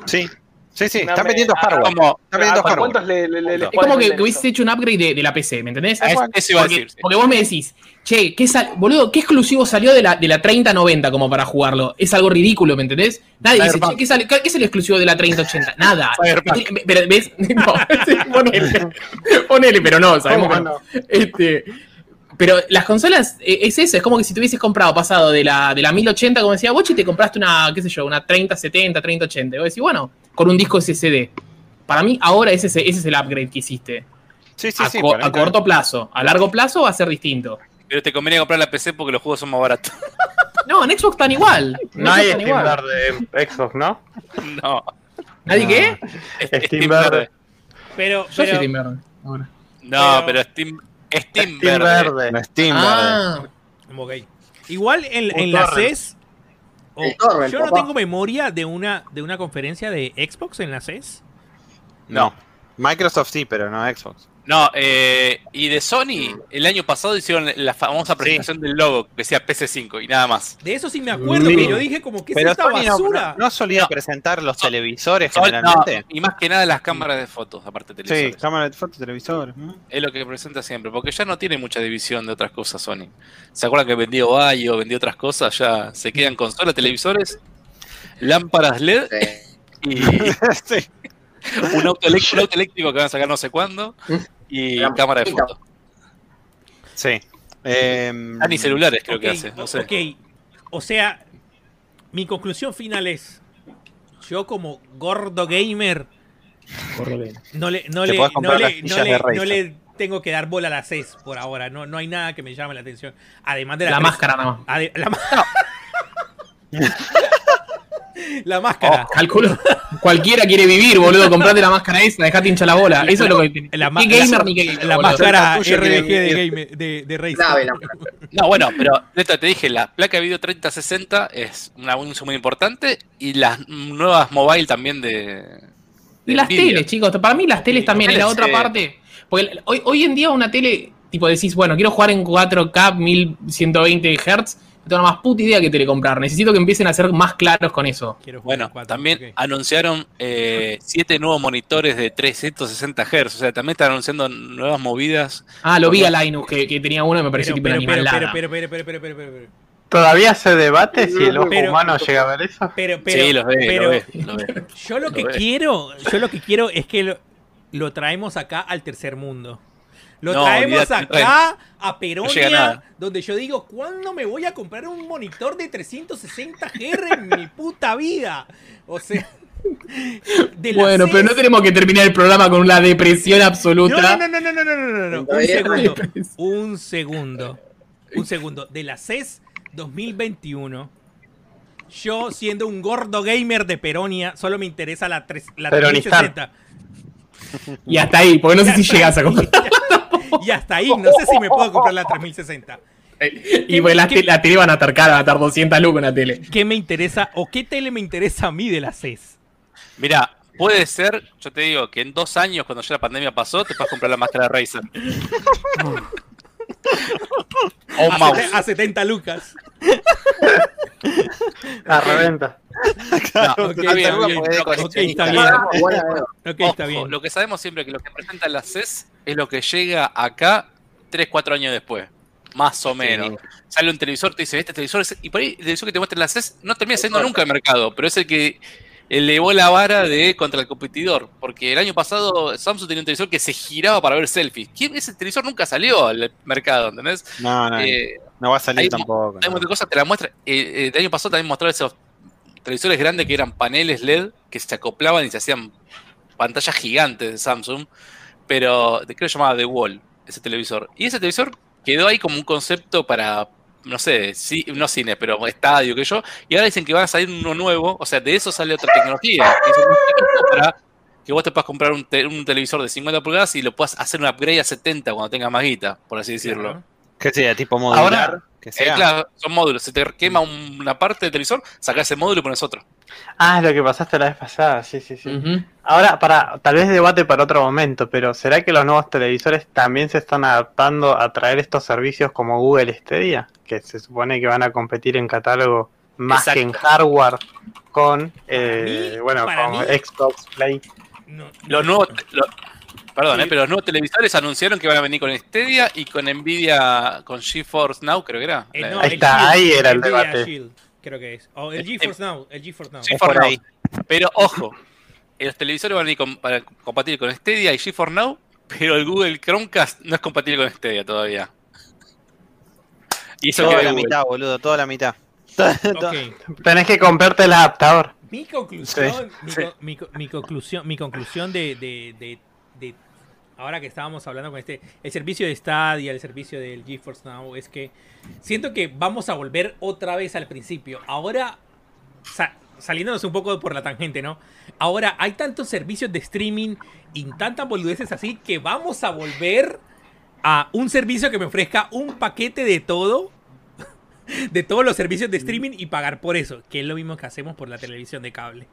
Sí, sí, sí. Están me- vendiendo ah, hardware. Como, Están vendiendo ¿A hardware. cuántos le, le, le- Es como que, que hubieses hecho un upgrade de, de la PC, ¿me entendés? Ah, eso- iba a porque, decir, sí. porque vos me decís, che, ¿qué sal- boludo, ¿qué exclusivo salió de la, de la 3090 como para jugarlo? Es algo ridículo, ¿me entendés? Nadie dice, che, ¿qué, sale- qué es el exclusivo de la 3080? Nada. Pero, ¿ves? No, sí, ponele, ponele, pero no, sabemos que no. Este, pero las consolas eh, es eso, es como que si te hubieses comprado pasado de la, de la 1080, como decía Bochi, te compraste una, qué sé yo, una 3070, 3080. Y vos decís, bueno, con un disco SSD. Para mí, ahora ese, es- ese es el upgrade que hiciste. Sí, sí, a, sí. co- a corto plazo. A largo plazo va a ser distinto. Pero te conviene comprar la PC porque los juegos son más baratos. No, en Xbox están igual. En No Xbox hay Steam igual. Verde en Xbox, ¿no? No. ¿Nadie qué? Steam Verde. Pero, Yo soy pero- Team Verde, ahora. No, Pero- pero Steam, Steam, Steam verde. Verde. No, Steam, Ah, Ok. Igual en, en la. CES. O- El torrent, yo no papá. tengo memoria de una, de una conferencia de Xbox en la CES. No. Microsoft sí, pero no Xbox. No, eh, y de Sony, el año pasado hicieron la famosa presentación del logo que decía PC5 y nada más. De eso sí me acuerdo, Sí. que yo dije como que es esta Sony basura. no, no solía No. presentar los televisores no, generalmente. y más que nada las cámaras de fotos, aparte de Sí, televisores. cámara de foto, televisores. ¿no? Es lo que presenta siempre, porque ya no tiene mucha división de otras cosas Sony. ¿Se acuerdan que vendió Bayo, vendió otras cosas? Ya se quedan consolas, televisores, lámparas LED Sí. y sí. un auto, un auto eléctrico que van a sacar no sé cuándo y La cámara de fotos. Sí. Em, Ah, ni celulares creo que Ok, hace, no sé. ok. O sea, mi conclusión final es: Yo, como gordo gamer, Gordo gamer. No le, no le, no las le, no le, Razer. no le tengo que dar bola a la CES por ahora. No, no hay nada que me llame la atención. Además de la, La máscara nada más. la, la máscara. Calculo. Cualquiera quiere vivir, boludo. Comprate la máscara esa, dejate hinchar la bola. Eso es lo que. La Ni gamer la- ni gamer. La máscara RBG de, de, de Razer. Clave la No, bueno, pero neta, te dije, la placa de video 3060 es una anuncio muy importante y las nuevas mobile también de. Y de las Nvidia. teles, chicos. Para mí las teles también es la otra parte. Porque hoy, hoy en día una tele, tipo decís, bueno, quiero jugar en 4K 1120 Hz. Tengo la más puta idea que tele comprar. Necesito que empiecen a ser más claros con eso. Bueno, también anunciaron eh, siete nuevos monitores de 360 Hz. O sea, también están anunciando nuevas movidas. Ah, lo vi a Linus que, que tenía uno y me pareció Pero, tipo pero, pero, animalada. pero, pero, pero, pero, pero, pero, pero, Todavía se debate si el ojo Pero- humano llega a ver eso. pero, pero, sí, ve, pero lo ve, lo ve. yo lo que Lo ve. quiero, yo lo que quiero es que lo, lo traemos acá al tercer mundo. Lo No, traemos acá a Peronia, donde yo digo, ¿cuándo me voy a comprar un monitor de 360 Hz en mi puta vida? O sea, Bueno, pero no tenemos que terminar el programa con una depresión absoluta. no, no, no, no, no, no, no, no. Un segundo. Un segundo. Un segundo. De la CES 2021. Yo, siendo un gordo gamer de Peronia, solo me interesa la, tres- la Peronistán. 3060. Y hasta ahí, porque no sé si llegas a comprar. Y hasta ahí, no sé si me puedo comprar la 3060. Y pues la, te- la tele van a estar cara, van a estar 200 lucas una tele. ¿Qué me interesa o qué tele me interesa a mí de la CES? Mira, puede ser, yo te digo, que en dos años, cuando ya la pandemia pasó, te puedas comprar la máscara de Razer. o un A, mouse. a 70 lucas. La reventa. Bien, está bien. está bien. Ojo. Lo que sabemos siempre es que lo que presenta la CES es lo que llega acá 3, 4 años después. Más o menos. Sale un televisor, te dice, este televisor es... Y por ahí el televisor que te muestra en la CES no termina siendo nunca el mercado, pero es el que elevó la vara de contra el competidor. Porque el año pasado Samsung tenía un televisor que se giraba para ver selfies. ¿Quién, ese televisor nunca salió al mercado, ¿entendés? No, no, Eh, no va a salir hay- tampoco. hay de cosas, te la muestra. Eh, eh, el año pasado también mostraron esos televisores grandes que eran paneles LED que se acoplaban y se hacían pantallas gigantes de Samsung, pero creo que se llamaba The Wall, ese televisor. Y ese televisor quedó ahí como un concepto para, no sé, sí, no cine, pero estadio, que yo. Y ahora dicen que va a salir uno nuevo, o sea, de eso sale otra tecnología. para que vos te puedas comprar un, te- un televisor de 50 pulgadas y lo puedas hacer un upgrade a 70 cuando tengas más guita, por así decirlo. ¿Qué sería? ¿Tipo modular? Ahora- que Eh, sea. claro, son módulos. Se te quema una parte del televisor, sacás ese módulo y pones otro. Ah, es lo que pasaste la vez pasada, sí, sí, sí. Ahora, para, tal vez debate para otro momento, pero ¿será que los nuevos televisores también se están adaptando a traer estos servicios como Google Stadia? Que se supone que van a competir en catálogo más Exacto. que en hardware con, eh, mí- bueno, con mí- Xbox Play. No, Los nuevos, lo- perdón, Sí. eh, pero los nuevos televisores anunciaron que van a venir con Stadia y con Nvidia, con GeForce Now, creo que era. Eh, no, Ahí está, Shield, ahí era el Nvidia debate. Shield, creo que es. O el Eh, GeForce Now, el GeForce Now. GeForce ahí. Pero ojo, los televisores van a venir con- para compartir con Stadia y GeForce Now, pero el Google Chromecast no es compatible con Stadia todavía. Y eso Toda que la Google. mitad, boludo, toda la mitad. Tenés que comprarte el adaptador. Mi conclusión, mi, sí. co- mi co- mi conclusión, mi conclusión de, de- de- de- ahora que estábamos hablando con este, el servicio de Stadia, el servicio del GeForce Now, es que siento que vamos a volver otra vez al principio. Ahora, sa- saliéndonos un poco por la tangente, ¿no? Ahora hay tantos servicios de streaming y tantas boludeces así que vamos a volver a un servicio que me ofrezca un paquete de todo de todos los servicios de streaming y pagar por eso, que es lo mismo que hacemos por la televisión de cable.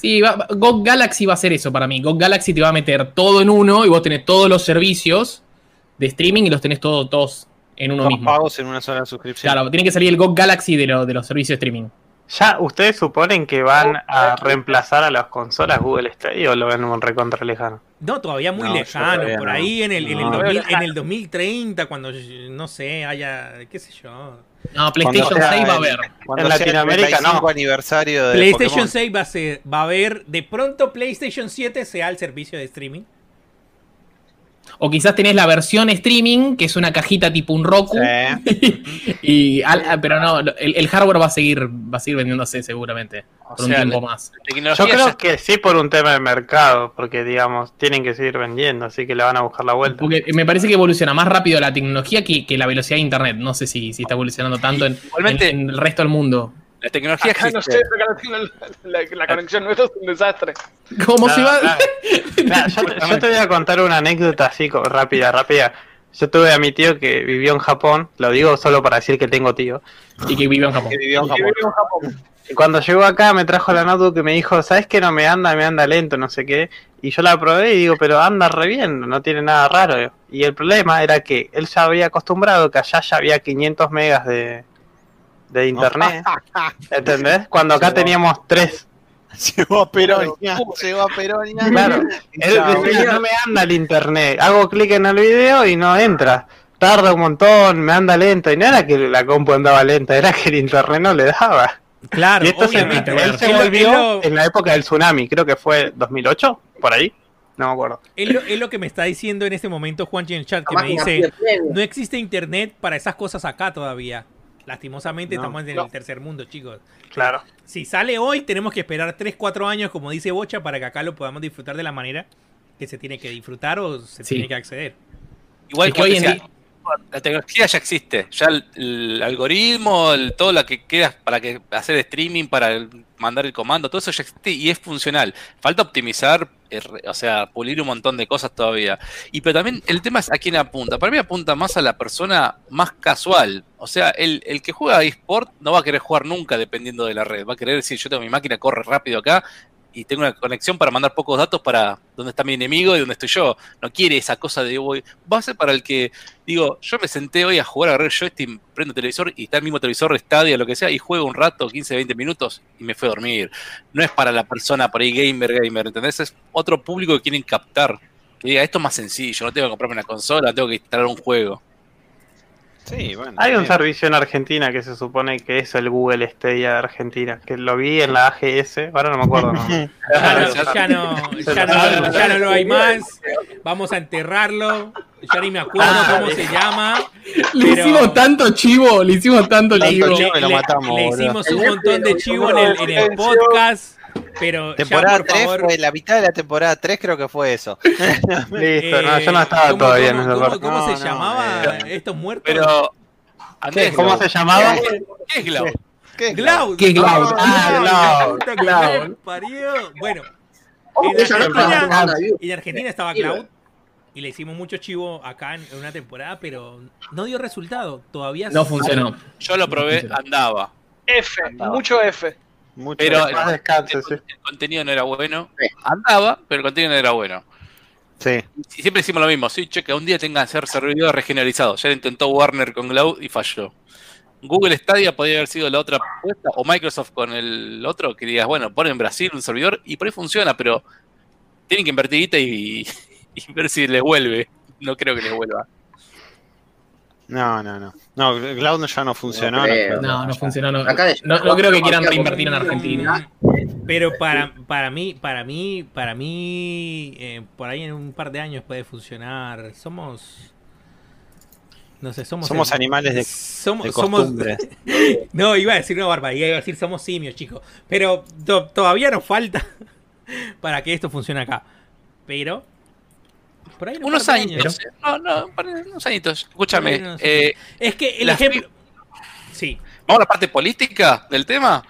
Sí, va- va- GOG Galaxy va a hacer eso para mí. GOG Galaxy te va a meter todo en uno y vos tenés todos los servicios de streaming y los tenés todos, todos en uno Dos mismo. pagos en una sola suscripción. Claro, tiene que salir el GOG Galaxy de, lo- de los servicios de streaming. ¿Ya ustedes suponen que van a reemplazar a las consolas Google Stadia o lo ven un recontra lejano? No, todavía muy No, lejano, todavía por no. ahí en el, en, el No. 2000 en el 2030, cuando, no sé, haya, qué sé yo. No, PlayStation Cuando sea 6 va a haber. Cuando En Latinoamérica, 35 no. aniversario de PlayStation Pokémon. 6 va a ser, va a haber, de pronto PlayStation 7 sea el servicio de streaming. O quizás tenés la versión streaming, que es una cajita tipo un Roku. Sí. y, al- ah, pero no, el, el hardware va a seguir, va a seguir vendiéndose seguramente. O Por sea, un tiempo más. Yo creo ya- que sí por un tema de mercado, porque digamos, tienen que seguir vendiendo, así que le van a buscar la vuelta. Porque me parece que evoluciona más rápido la tecnología que, que la velocidad de internet. No sé si, si está evolucionando tanto en, Igualmente- en- en el resto del mundo. La tecnología Acá no existe. sé, acá no tengo la, la- la conexión nuestra es un desastre. ¿Cómo No, se va? no. Yo, te- yo te voy a contar una anécdota así, rápida, rápida. Yo tuve a mi tío que vivió en Japón, lo digo solo para decir que tengo tío. Y que vive en Japón. Que vivió en Y Japón. vive en Japón. Y cuando llegó acá me trajo la notebook y me dijo, ¿sabes que no me anda? Me anda lento, no sé qué. Y yo la probé y digo, pero anda re bien, no tiene nada raro. Y el problema era que él ya había acostumbrado que allá ya había 500 megas de, de internet. ¿Entendés? Cuando acá teníamos 3. Llegó a Peronia. Llegó a Peronia. Claro. Él decía, no me anda el internet. Hago clic en el video y no entra. Tarda un montón, me anda lento. Y no era que la compu andaba lenta, era que el internet no le daba. Claro, y esto se, obviamente. él se es lo- volvió lo- en la época del tsunami, creo que fue 2008, por ahí. No me acuerdo. Es lo, es lo que me está diciendo en este momento Juanchi en el chat, que me dice, no existe internet para esas cosas acá todavía. Lastimosamente No, estamos en no. el tercer mundo, chicos. Claro. Si sale hoy, tenemos que esperar 3, 4 años, como dice Bocha, para que acá lo podamos disfrutar de la manera que se tiene que disfrutar o se Sí. tiene que acceder. Igual Es que hoy en día- la tecnología ya existe. Ya el, algoritmo, el- todo lo que queda para que hacer streaming, para mandar el comando, todo eso ya existe y es funcional. Falta optimizar, eh, o sea, pulir un montón de cosas todavía. Y pero también el tema es a quién apunta. Para mí apunta más a la persona más casual. O sea, el, el que juega eSport no va a querer jugar nunca dependiendo de la red. Va a querer decir, yo tengo mi máquina, corre rápido acá y tengo una conexión para mandar pocos datos para dónde está mi enemigo y dónde estoy yo. No quiere esa cosa de voy. Ser para el que, digo, yo me senté hoy a jugar, agarré el joystick, prendo el televisor y está el mismo televisor de Stadia, lo que sea, y juego un rato, 15, 20 minutos y me fue a dormir. No es para la persona por ahí gamer, gamer, ¿entendés? Es otro público que quieren captar. Que diga, esto es más sencillo, no tengo que comprarme una consola, tengo que instalar un juego. Sí, bueno. Hay un servicio en Argentina que se supone que es el Google Stadia de Argentina, que lo vi en la AGS, ahora no me acuerdo. ¿no? Ya no, ya no, ya lo no, saben. ya no lo hay más. Vamos a enterrarlo. Ya ni me acuerdo Ah, cómo se llama. Le Pero- hicimos tanto chivo, le hicimos tanto Le, chivo. chivo que lo le- matamos, le hicimos un montón de chivo en el, en el podcast. Pero Temporada ya, por 3 favor, fue la mitad de la temporada 3 creo que fue eso. Listo, no, yo no eh, estaba ¿cómo- todavía en cómo- esa cómo-. ¿Cómo No, se no, llamaba eh, estos muertos? Pero, Andrés, ¿Cómo se llamaba? ¿qué es Glau? ¿Qué? Glaud. ¿Qué Glaud? Ah, Glaud, puta que Glaud. me parió. Bueno, Ojo, en es Argentina- en Argentina estaba Cloud y le hicimos mucho chivo acá en, en una temporada, pero no dio resultado. Todavía No funcionó. Yo lo probé, andaba. F, Andaba. mucho F. Mucho Pero Más descanse, el, sí. el contenido no era bueno. Sí. Andaba, pero el contenido no era bueno. Sí. Y siempre decimos lo mismo, sí, che, que un día tengan que ser servidores regionalizados. Ya lo intentó Warner con Cloud y falló. Google Stadia podría haber sido la otra apuesta, o Microsoft con el otro, que digas, bueno, ponen en Brasil un servidor y por ahí funciona, pero tienen que invertir y, y ver si les vuelve. No creo que les vuelva. No, no, no. No, Cloud ya no funcionó. No creo. No, no funcionó. No, Acá de- no, no creo que quieran reinvertir en Argentina. Pero para, para mí, para mí, para mí, eh, por ahí en un par de años puede funcionar. Somos, no sé, somos, Somos el- animales de, somos, de somos, costumbre. no, iba a decir una barbaridad, iba a decir somos simios, chicos. Pero to- todavía nos falta para que esto funcione acá. Pero por ahí un Unos de añitos. eh. No, no, unos añitos. Escúchame. Eh, Es que el ejemplo, sí, Vamos a la parte política del tema.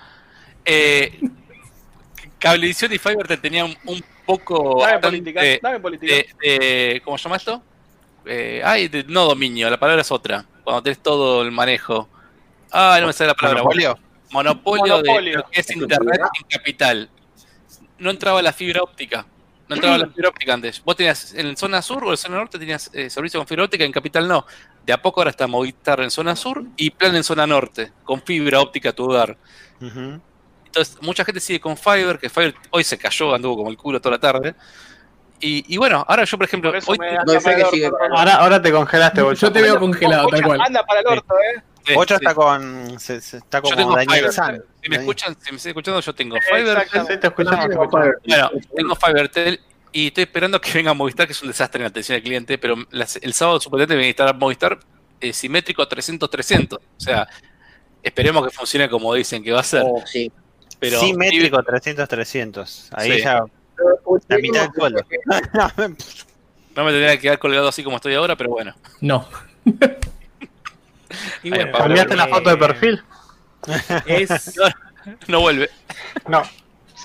Eh, Cablevisión y Fiverr tenían un, un poco Dame política, dame política. de, de- ¿cómo se llama esto? Eh, ay, de- no dominio, la palabra es otra. Cuando tenés todo el manejo. Ah, no me sale la palabra. Monopolio. Monopolio, de Monopolio. lo que es internet en capital. No entraba la fibra óptica. No entraba la fibra óptica antes. Vos tenías en zona sur o en zona norte tenías eh, servicio con fibra óptica, en capital no. De a poco ahora está Movistar en zona sur y Plan en zona norte, con fibra óptica a tu hogar. Entonces, mucha gente sigue con Fiverr, que Fiverr hoy se cayó, anduvo como el culo toda la tarde. Y, y bueno, ahora yo, por ejemplo, Por hoy No que sigue. Ahora, ahora te congelaste, Bocha. Yo te veo congelado, tal cual. Anda para el orto, eh. Sí, está con. se- se- está como tengo Daniel Fiverr. San. Si me escuchan, si me siguen escuchando, yo tengo Fiverr. Bueno, tengo Fivertel. y estoy esperando que venga Movistar, que es un desastre en la atención al cliente, pero las- el sábado supuestamente viene a estar Movistar eh, simétrico 300-300. O sea, esperemos que funcione como dicen que va a ser. Oh, sí. Pero Simétrico 300-300. Ahí Sí. ya. La mitad del sueldo. no me tendría que quedar colgado así como estoy ahora, pero bueno. No. Y bueno, ¿Cambiaste la eh, foto de perfil? Es, No vuelve. No.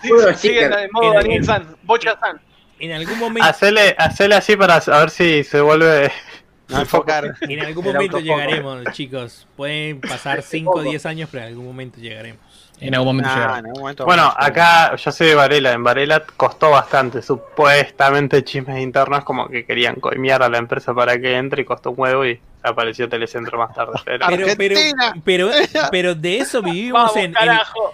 Sí, sigue la de modo En- Daniel San, Bocha San. en algún momento, Hacele, hacele así para a ver si se vuelve. No enfocar. en algún momento llegaremos, chicos. Pueden pasar 5 o 10 años, pero en algún momento llegaremos. En algún momento Ah, llegará. en algún momento Bueno, acá yo soy de Varela. En Varela costó bastante. Supuestamente chismes internos como que querían coimear a la empresa para que entre y costó un huevo y apareció Telecentro más tarde. Pero Pero, pero, Argentina. pero, pero de eso vivimos Vamos, en,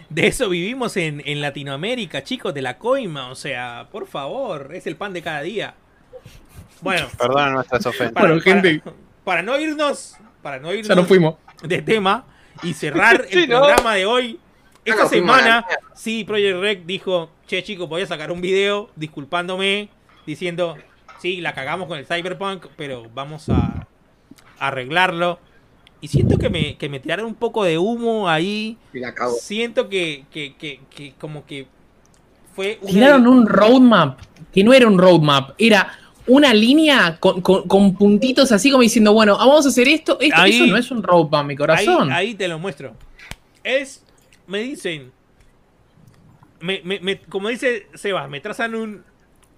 de eso vivimos en, en Latinoamérica, chicos, de la coima, o sea, por favor, es el pan de cada día. Bueno, Perdona nuestras ofensas. para, Bueno, gente. para, para no irnos, para no irnos Ya nos fuimos. de tema y cerrar el Sí, ¿no? programa de hoy, esta semana, sí, Project Rec dijo, che chicos, voy a sacar un video disculpándome, diciendo, sí, la cagamos con el Cyberpunk, pero vamos a arreglarlo. Y siento que me, que me tiraron un poco de humo ahí. Y la cago. Siento que, que, que, que como que fue una- Tiraron un roadmap que no era un roadmap, era una línea con, con- con puntitos así como diciendo, bueno, vamos a hacer esto. esto Ahí- eso no es un roadmap, mi ahí, corazón. ahí te lo muestro. Es, me dicen, me, me- me- como dice Sebas, me trazan un,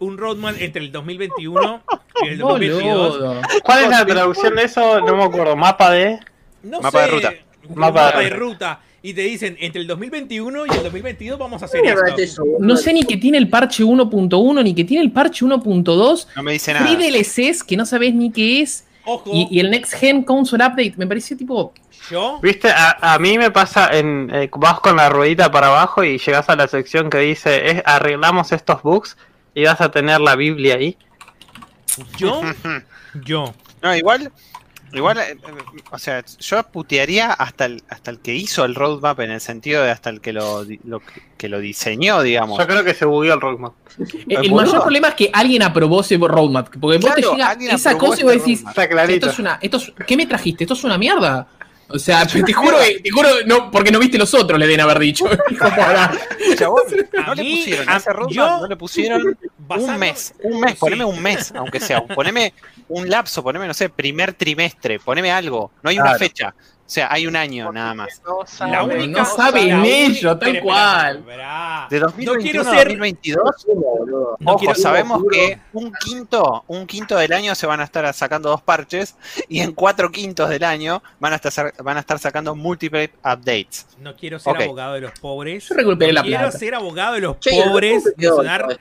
un roadmap entre el 2021 y el 2022. Boludo. ¿cuál es la traducción de eso? No me acuerdo. Mapa de. No Mapa de sé, ruta. un Mapa Mapa, de de ruta. ruta. Y te dicen, entre el 2021 y el 2022 vamos a hacer esto. es eso, No sé ni que tiene el parche 1.1 ni que tiene el parche 1.2. No me dice nada. Free DLCs que no sabes ni qué es. Ojo, Y, y el Next Gen Console Update me pareció tipo. yo, Viste, a, a mí me pasa en. eh, vas con la ruedita para abajo y llegas a la sección que dice es, arreglamos estos bugs y vas a tener la Biblia ahí. yo, yo. No, igual, igual, eh, eh, o sea, yo putearía hasta el, hasta el que hizo el roadmap en el sentido de hasta el que lo, di- lo que- lo diseñó, digamos. Yo creo que se bugueó el roadmap. El, el boludo. mayor problema es que alguien aprobó ese roadmap. Porque vos te llega esa cosa y vos decís, roadmap. Esto es una. Esto es- ¿Qué me trajiste? Esto es una mierda. O sea, te juro, te juro, no, porque no viste los otros, le deben haber dicho. Chabón, no le pusieron a- a ese roadmap, yo- no le pusieron un mes, un mes, poneme un mes, aunque sea, poneme un lapso, poneme, no sé, primer trimestre, poneme algo, no hay una fecha, sea, hay un año nada más. No La única, no saben única- tal cual. De No 2021 quiero a ser- 2022, boludo. No ojo, quiero- sabemos que un quinto, un quinto del año se van a estar sacando dos parches y en cuatro quintos del año van a estar, van a estar sacando múltiples updates. No quiero ser abogado de los pobres. Yo recuperé No la quiero plata. ser abogado de los Che, ¿y pobres. ¿cómo De sonar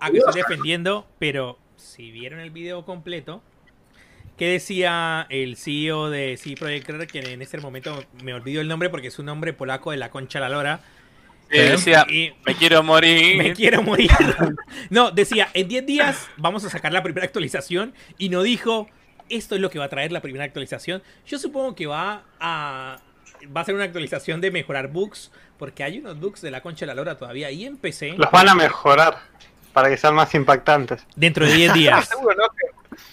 a que estoy defendiendo, pero si vieron el video completo, ¿qué decía el CEO de CD Projekt Red? Que en ese momento me olvido el nombre porque es un nombre polaco de la concha la lora. Y decía, Y me quiero morir. me quiero morir. No, decía, en 10 días vamos a sacar la primera actualización y no dijo, esto es lo que va a traer la primera actualización. Yo supongo que va a va a ser una actualización de mejorar bugs, porque hay unos bugs de la concha de la lora todavía ahí en PC Los van a mejorar para que sean más impactantes. dentro de 10 días. Seguro, ¿no?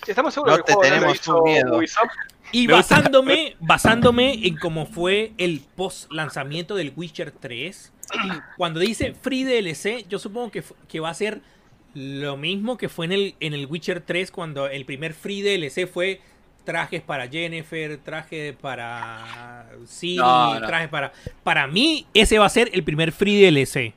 Estamos seguros No que el te juego no lo tenemos miedo. Ubisoft. Y basándome, basándome en cómo fue el post lanzamiento del Witcher 3, cuando dice free DLC, yo supongo que, que va a ser lo mismo que fue en el, en el Witcher 3 cuando el primer free DLC fue trajes para Jennifer, traje para Siri, No, no. trajes para... Para mí ese va a ser el primer free DLC.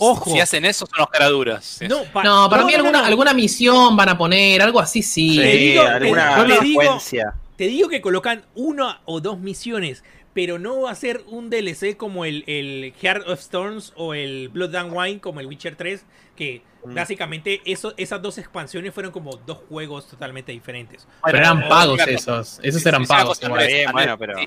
Ojo. Si hacen eso, son los caraduras. No, pa- No, para no, mí no, alguna, no. alguna misión van a poner, algo así sí. Te digo- te- alguna digo- frecuencia. Te digo que colocan una o dos misiones, pero no va a ser un DLC como el, el Heart of Storms o el Blood and Wine como el Witcher 3, que. Básicamente eso, esas dos expansiones fueron como dos juegos totalmente diferentes. Pero eran Bueno, pagos claro. esos. Esos eran pagos.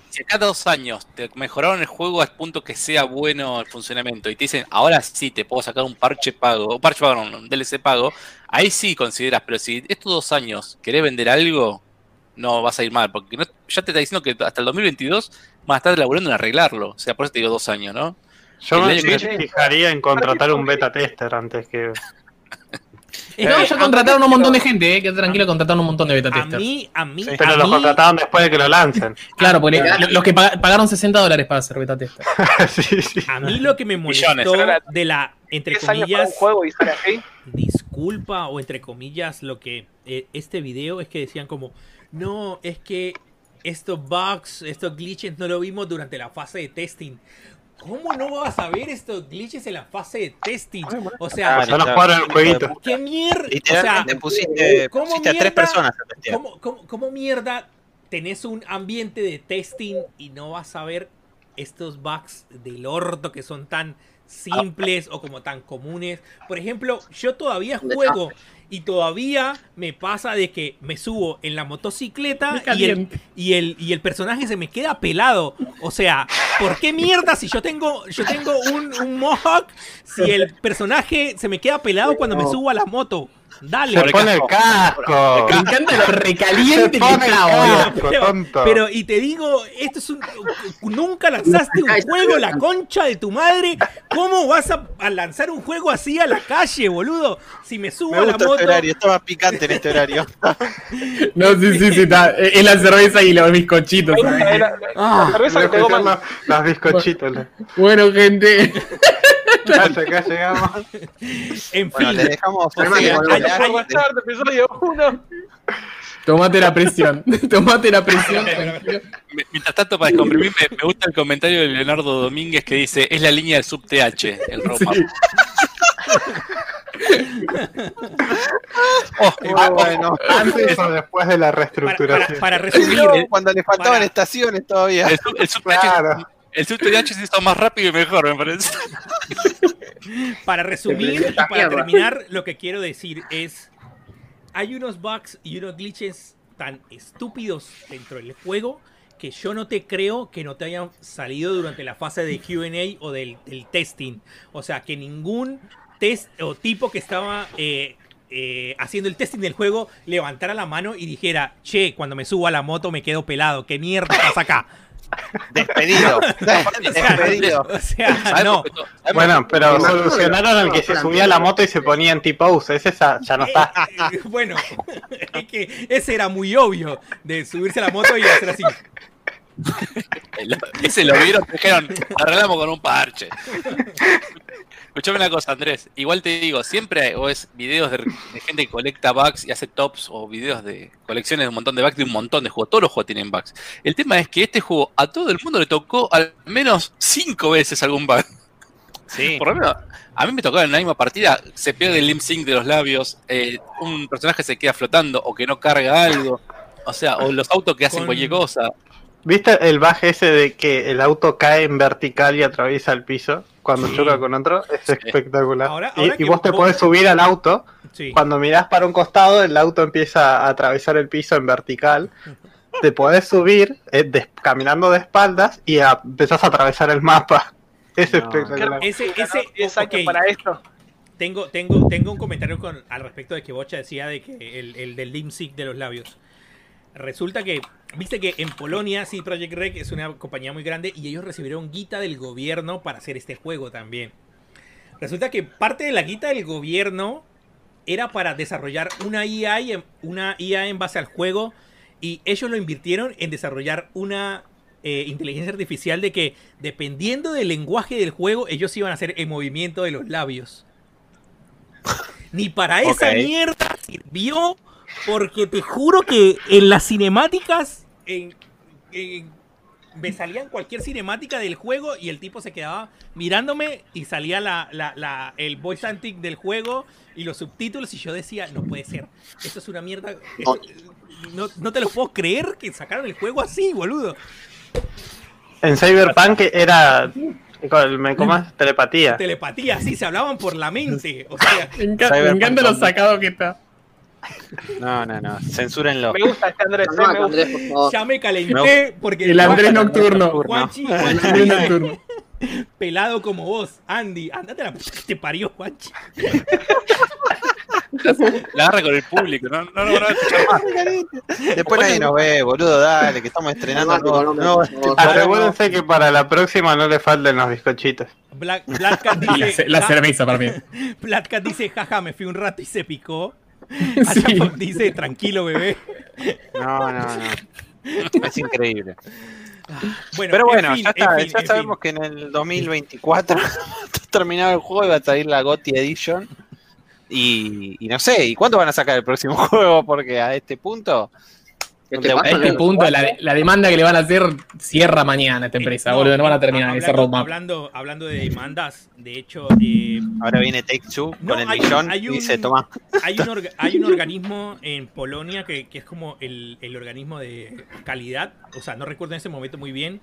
si, cada dos años te mejoraron el juego al punto que sea bueno el funcionamiento y te dicen, ahora sí te puedo sacar un parche pago, un parche pago, un DLC pago, ahí sí consideras, pero si estos dos años querés vender algo, no vas a ir mal, porque no- ya te está diciendo que hasta el 2022 vas a estar laburando en arreglarlo, o sea, por eso te digo dos años, ¿no? Yo me, fijaría en contratar un beta tester antes que. Es No, que ya a- contrataron un montón de gente, eh. Quédate tranquilo, contrataron un montón de beta A testers. mí, a mí, Sí. Pero a los mí- contrataron después de que lo lancen. Claro, porque los que pag- pagaron 60 dólares para hacer beta tester. sí, sí. A mí lo que me molestó Millones. de la, entre 10 años para un comillas, juego y sale así. disculpa o entre comillas, lo que eh, este video es que decían como, no, es que estos bugs, estos glitches no lo vimos durante la fase de testing. ¿Cómo no vas a ver estos glitches en la fase de testing? O sea, Ah, jueguito. ¿qué mierda? O sea, pusiste, ¿cómo pusiste a tres mierda? personas a testear. ¿Cómo, cómo, cómo mierda tenés un ambiente de testing y no vas a ver estos bugs del orto que son tan simples o como tan comunes? Por ejemplo, yo todavía Un juego y todavía me pasa de que me subo en la motocicleta y el, y el, y el personaje se me queda pelado. O sea, ¿por qué mierda si yo tengo, yo tengo un, un mohawk si el personaje se me queda pelado cuando me subo a la moto? Dale. Se pone el casco. Me encanta lo recaliente que pone el está, Pero, tonto. pero, y te digo, esto es un. Nunca lanzaste un juego, la concha de tu madre. ¿Cómo vas a, a lanzar un juego así a la calle, boludo? Si me subo Me a la gusta moto. este horario, estaba picante en este horario. No, sí, sí, sí, está. Es la cerveza y los bizcochitos. Está, era- Ah, la cerveza que mal. los, los bizcochitos. Bueno, gente. Hasta acá llegamos. En Bueno, fin. le dejamos O sea, seguir hay- con hay- la- hay- Buenas tardes, episodio 1. Tomate la presión. Tomate la presión. Mientras tanto, para descomprimir, me, me gusta el comentario de Leonardo Domínguez que dice: Es la línea del sub TH, el roadmap. Sí. Oh, bueno. Antes o después de la Para, para- reestructuración. para resumir, cuando le faltaban Para- estaciones todavía. el sub, el sub Claro. El sub TH se hizo más rápido y mejor, me parece. para resumir y para terminar, lo que quiero decir es: hay unos bugs y unos glitches tan estúpidos dentro del juego que yo no te creo que no te hayan salido durante la fase de QA o del, del testing. O sea, que ningún test o tipo que estaba eh, eh, haciendo el testing del juego levantara la mano y dijera, che, cuando me subo a la moto me quedo pelado, ¿qué mierda pasa acá? Despedido. Despedido. o sea, ¿Sabes no. Bueno, pero solucionaron al que se subía a la moto y se ponía en T-pose. Ese ya ya no está. Eh, eh, bueno, es que ese era muy obvio de subirse a la moto y hacer así. Ese lo vieron, dijeron, arreglamos con un parche. Escuchame una cosa, Andrés. Igual te digo, siempre o es videos de, de gente que colecta bugs y hace tops o videos de colecciones de un montón de bugs de un montón de juegos. Todos los juegos tienen bugs. El tema es que este juego a todo el mundo le tocó al menos cinco veces algún bug. Sí. Por lo menos, a mí me tocó en la misma partida, se pierde el lip sync de los labios, eh, un personaje se queda flotando o que no carga algo. O sea, o los autos que hacen Con- cualquier cosa. ¿Viste el baje ese de que el auto cae en vertical y atraviesa el piso cuando Sí. choca con otro? Es espectacular. Ahora- Y- ahora y, que vos te vos- podés subir al auto. Sí. Cuando mirás para un costado, el auto empieza a atravesar el piso en vertical. Te podés subir eh, caminando de espaldas y a- empezás a atravesar el mapa. Es No. espectacular. Ese, ese, 10 años ok, para esto. tengo, tengo, tengo un comentario con, al respecto de que Bocha decía de que el, el del lip sync de los labios. Resulta que, viste que en Polonia, sí, Project Rec es una compañía muy grande y ellos recibieron guita del gobierno para hacer este juego también. Resulta que parte de la guita del gobierno era para desarrollar una IA, en, una IA en base al juego y ellos lo invirtieron en desarrollar una eh, inteligencia artificial de que dependiendo del lenguaje del juego ellos iban a hacer el movimiento de los labios. Ni para esa mierda sirvió porque te juro que en las cinemáticas en- en- me salían cualquier cinemática del juego y el tipo se quedaba mirándome y salía la, la- la- el voice acting del juego y los subtítulos y yo decía, no puede ser, esto es una mierda, no, no te lo puedo creer que sacaron el juego así, boludo. En Cyberpunk era. ¿me- ¿Cómo es? Telepatía. Telepatía, así se hablaban por la mente, o sea, Me encanta, lo sacado que está. No, no, no. Censúrenlo. Me gusta este Andrés, eh, No, me gusta. Andrés, por favor. ya me calenté porque El Andrés nocturno. Juanchi, El Juanchi Andrés nocturno. pelado como vos, Andy, andate a la puta que te parió, Juanchi. La agarra con el público, no, no, no, no, Después nadie nos ve, boludo, dale, que estamos estrenando nuevo- nuevo- Asegúrense que para la próxima no le falten los bizcochitos. Black, Black Cat La, dice, la cerveza para mí. Black Cat dice, jaja, me fui un rato y se picó. Sí. Dice, tranquilo, bebé. No, no, no. Es increíble. Bueno, Pero en bueno, fin, ya, en está, fin, ya en sabemos fin. que en el 2024 está terminado el juego y va a salir la GOTY Edition. Y, y no sé, ¿y cuándo van a sacar el próximo juego? Porque a este punto. Este A este punto, la, de- la demanda que le van a hacer cierra mañana a esta empresa, Eh, boludo. No van a terminar hablando, ese roadmap. Hablando, hablando de demandas, de hecho, eh, Ahora viene Take Two No, con el hay- millón hay y un- dice: Toma, hay, un orga- hay un organismo en Polonia que, que es como el, el organismo de calidad, o sea, no recuerdo en ese momento muy bien,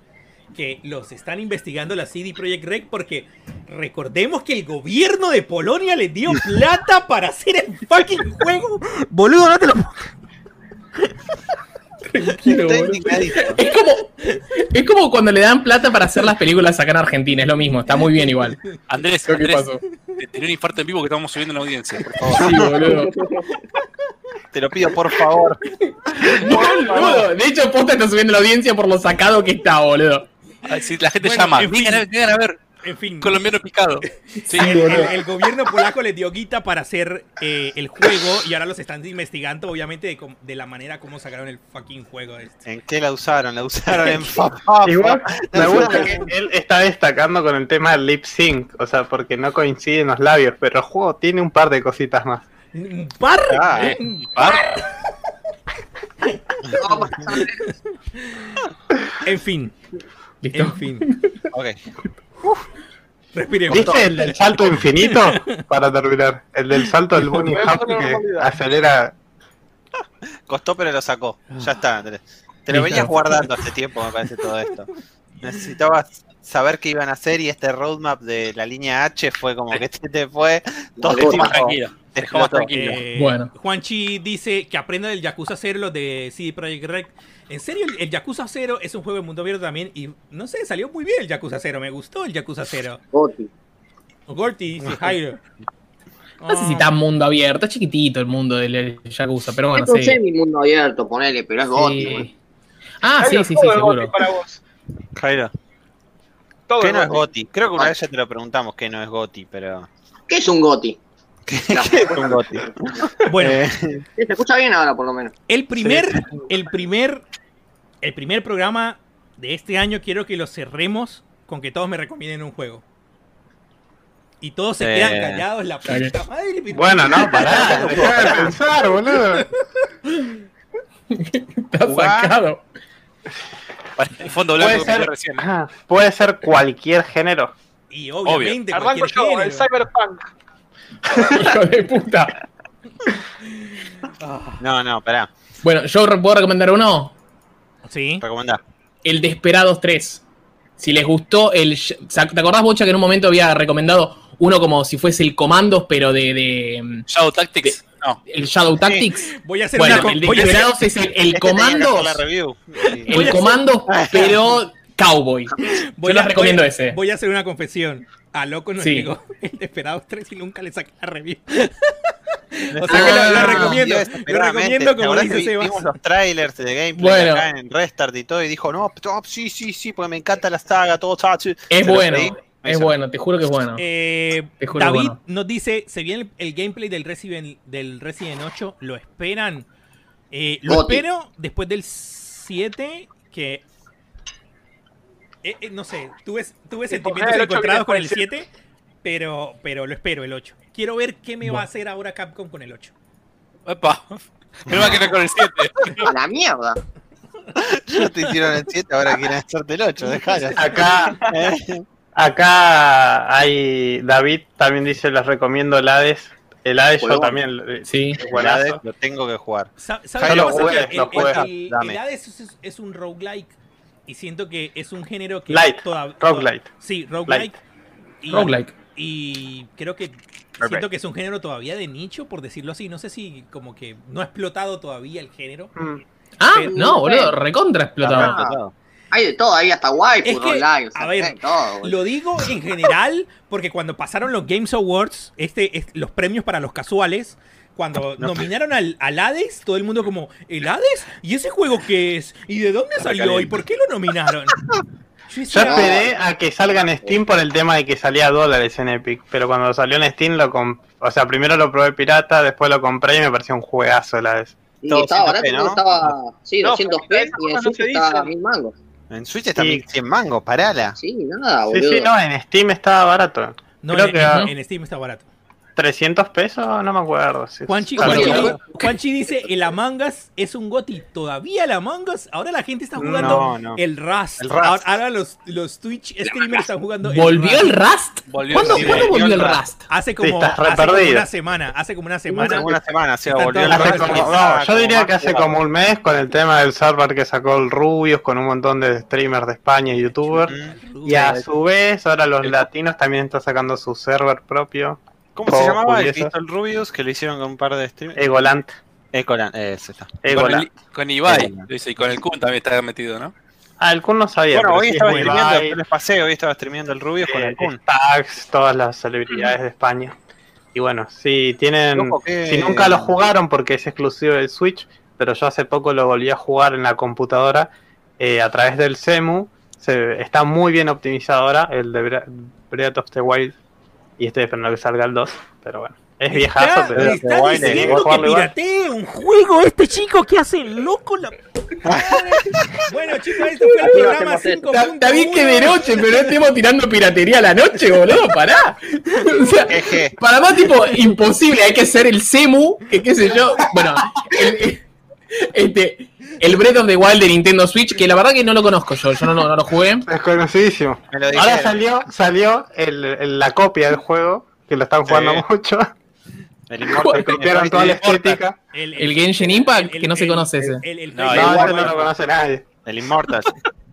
que los están investigando la CD Projekt Red porque recordemos que el gobierno de Polonia les dio plata para hacer el fucking juego. Boludo, no te lo Tranquilo. Es como, es como cuando le dan plata para hacer las películas acá en Argentina, es lo mismo, está muy bien igual. Andrés, ¿Qué Andrés, pasó? te- tenés un infarto en vivo que estamos subiendo en la audiencia, por favor. Sí, boludo. Te lo pido por favor. Boludo, De hecho, posta está subiendo la audiencia por lo sacado que está, boludo. Ay, si la gente Bueno, llama, en fin. vengan a ver, vengan a ver, En fin, colombiano picado. Sí, el, el- el gobierno polaco les dio guita para hacer eh, el juego y ahora los están investigando, obviamente, de, la manera como sacaron el fucking juego este. ¿En qué la usaron? La usaron en Fafa. Igual, me gusta que él está destacando con el tema del lip sync, o sea, porque no coinciden los labios, pero el juego tiene un par de cositas más. Un par. Ah, eh, un par. En fin, ¿Listo? en fin. Ok. Respiremos. ¿Viste el del salto infinito? Para terminar, el del salto del bunny hop que acelera. Costó, pero lo sacó. Ya está, Andrés. Te lo venías guardando hace tiempo, me parece, todo esto. Necesitabas saber qué iban a hacer y este roadmap de la línea H fue como que te, te fue. Todo más tranquilo. Te Dejó más explotó. tranquilo. Eh, Bueno. Juanchi dice que aprenda del Yakuza 0 los de CD Projekt Red. En serio, el, el Yakuza 0 es un juego de mundo abierto también. Y no sé, salió muy bien el Yakuza 0. Me gustó el Yakuza 0. Goti. Gorty dice Jairo. No sé si está mundo abierto, es chiquitito el mundo del Yakuza, pero bueno, es un sí. semi mundo abierto, ponele, pero es Goti. Sí. güey. Ah, sí, Jairo, sí, sí, seguro. para vos. Jairo, Todo ¿qué no es Goti. Goti? Creo que una vez ya te lo preguntamos qué no es Goti, pero. ¿Qué es un Goti? ¿Qué es un Goti? Bueno, Eh, Sí, Se escucha bien ahora, por lo menos. el primer, el primer, el primer programa de este año quiero que lo cerremos con que todos me recomienden un juego. Y todos se Eh. quedan callados la puta madre. Bueno, no, pará, dejá de pensar, boludo. Está sacado. El fondo blanco Puede ser, recién. ah, puede ser cualquier género. Y obviamente Arranco cualquier yo, género. el Cyberpunk. Hijo de puta. no, no, pará. Bueno, yo puedo recomendar uno. Sí. Recomendá. El Desperados 3. Si les gustó el... ¿Te acordás, Bocha, que en un momento había recomendado uno como si fuese el Comandos, pero de... de, Shadow Tactics. No. el Shadow Tactics? Voy a hacer Bueno, una el hacer- Desperados es el, el Este Comandos... la review. El Comandos, pero Cowboy. voy Yo les recomiendo voy ese. Voy a hacer una confesión. A Loco nos Sí. llegó el Desperados 3 y nunca le saqué la review. No O sea que lo, lo Ah, recomiendo. Dios, Lo recomiendo ¿Te como dice que Sebas. Vimos los trailers de gameplay Bueno. acá en Restart y todo y dijo, no, top, sí, sí, sí, porque me encanta la saga, todo chacho. Es bueno, es bueno, te juro que es bueno. Eh, David bueno. nos dice, se viene el, el gameplay del Resident, del Resident 8, ¿lo esperan? Eh, lo espero después del 7, que... eh, eh, no sé, tuve, tuve sentimientos porque el 8 encontrados con el después del 7, pero, pero lo espero, el 8. Quiero ver qué me va a Bueno. hacer ahora Capcom con el 8. Epa. Me va a quedar con el 7. A la mierda. Ya te hicieron el 7, ahora quieren hacerte el 8, dejala. Acá, Eh, acá hay. David también dice: Les recomiendo el Hades. El Hades yo Juego. también. eh, Sí. es buenazo. Lo tengo que jugar. Sa- Yo ¿Sabes lo lo el, el- el- el Hades es, es un roguelike y siento que es un género que Light, toda- roguelite. Sí, roguelike. Y, Roguelike. y creo que siento que es un género todavía de nicho, por decirlo así. No sé si como que no ha explotado todavía el género. Mm. Ah, Pero- no, boludo, recontra explotado. Hay de todo, hay hasta waifu, Es que, o sea, a ver, hay todo. Lo digo en general porque cuando pasaron los Games Awards, este, es- los premios para los casuales, cuando nominaron al, al Hades, todo el mundo como, ¿el Hades? ¿Y ese juego qué es? ¿Y de dónde salió? ¿Y por qué lo nominaron? Yo Yo esperé a que salga en Steam por el tema de que salía a dólares en Epic, pero cuando salió en Steam lo comp o sea, primero lo probé pirata, después lo compré y me pareció un juegazo la vez. Y estaba 100p, barato, ¿no? estaba. Sí, No, 200p pero esas y en Switch dicen. 1000 mangos. En Switch está Sí. 1100 mangos, parala. Sí, nada, Sí, boludo. sí, no, en Steam estaba barato. no, creo en, que- en- en Steam está barato. 300 pesos, no me acuerdo. sí. Juanchi, Juanchi-. Juanchi dice, el Among Us es un goti. ¿Todavía el Among Us? Ahora la gente está jugando No, no. el Rust. El Rust. Ahora, ahora los, los Twitch streamers están jugando ¿Volvió el Rust? Volvió ¿Cuándo, sí, ¿cuándo volvió el Rust. Rust? Hace como, hace una semana. Hace como una semana. Hace una semana, sí, volvió el Rust como- no, yo diría que hace como un mes con el tema del server que sacó el Rubius con un montón de streamers de España y youtubers. Y a su vez, ahora los latinos también están sacando su server propio, ¿Cómo se Oh, llamaba el. Pistol Rubius que lo hicieron con un par de streamers? Egolant. Ecolan, ese está. Con, Egolant. el- con Ibai, Egoland. y con el Kun también está metido, ¿no? Ah, el Kun no sabía. Bueno, hoy sí es estaba muy streameando, les pasé, hoy estaba streameando el Rubius con eh, el Kun. Stax, todas las celebridades de España. Y bueno, si tienen, que- si nunca lo jugaron porque es exclusivo del Switch, pero yo hace poco lo volví a jugar en la computadora eh, a través del CEMU, se, está muy bien optimizado ahora el de Breath of the Wild y estoy esperando que salga el 2, pero bueno, es viejazo, Está, pero está Wild, diciendo que piratee un juego este chico que hace loco la. Bueno chicos, esto fue el programa hacemos esto. 5.1. Está, está bien que de noche, pero no estemos tirando piratería a la noche, boludo, pará. O sea, para más tipo, imposible, hay que ser el CEMU, que qué sé yo. Bueno, el, este, el Breath of the Wild de Nintendo Switch, que la verdad que no lo conozco yo, yo no, lo- no lo jugué. es conocidísimo. Ahora salió, salió el, el- la copia del juego, que lo están jugando Sí. mucho, El Immortal copiaron toda la estética. El Genshin Impact, que no se conoce ese. El, el- No, No, el- no lo conoce nadie. El Immortal.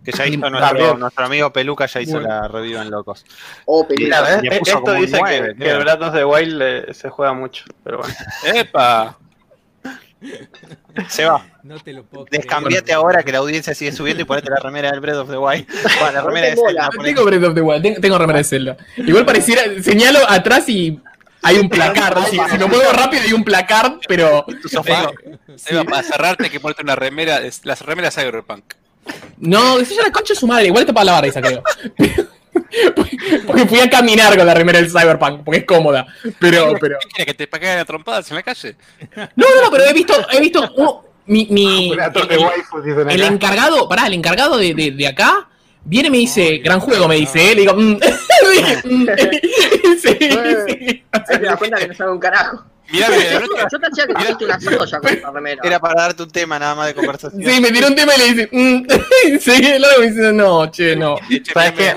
Que ya hizo nuestro, nuestro amigo Peluca, ya hizo Bueno. la review en Locos. Oh, Esto dice que, el Breath of the Wild eh, se juega mucho, pero bueno. ¡Epa! Seba, No te lo puedo creer. descambiate ahora que la audiencia sigue subiendo y ponete la remera del Breath of the Wild. Bueno, la remera de Zelda, ponete- Tengo Breath of the Wild, tengo, tengo remera de Zelda. Igual pareciera, señalo atrás y hay un placard. Si, si me muevo rápido hay un placard, pero tu sofá. Seba, para cerrarte hay que ponerte una remera, las remeras Cyberpunk. No, eso ya la concha de su madre, igual está para lavar esa, creo. porque fui a caminar con la remera del Cyberpunk, porque es cómoda. Pero, pero. ¿Qué quiere que te paguen a trompadas en la calle? No, no, no, pero he visto, he visto uno- mi, el, encargado, pará, el encargado de, de, de acá viene y me dice, gran juego, me dice, eh, le digo, mm. Mm. sí, sí. Ahí te das cuenta que no sabe un carajo. Mirá, mirá, Yo, hacía que tuviste un asado ya con esta remera. Era para darte un tema nada más de conversación. Sí, me tiró un tema y le dice, mm. sí, el otro me dice, no, che, no. ¿Sabes qué?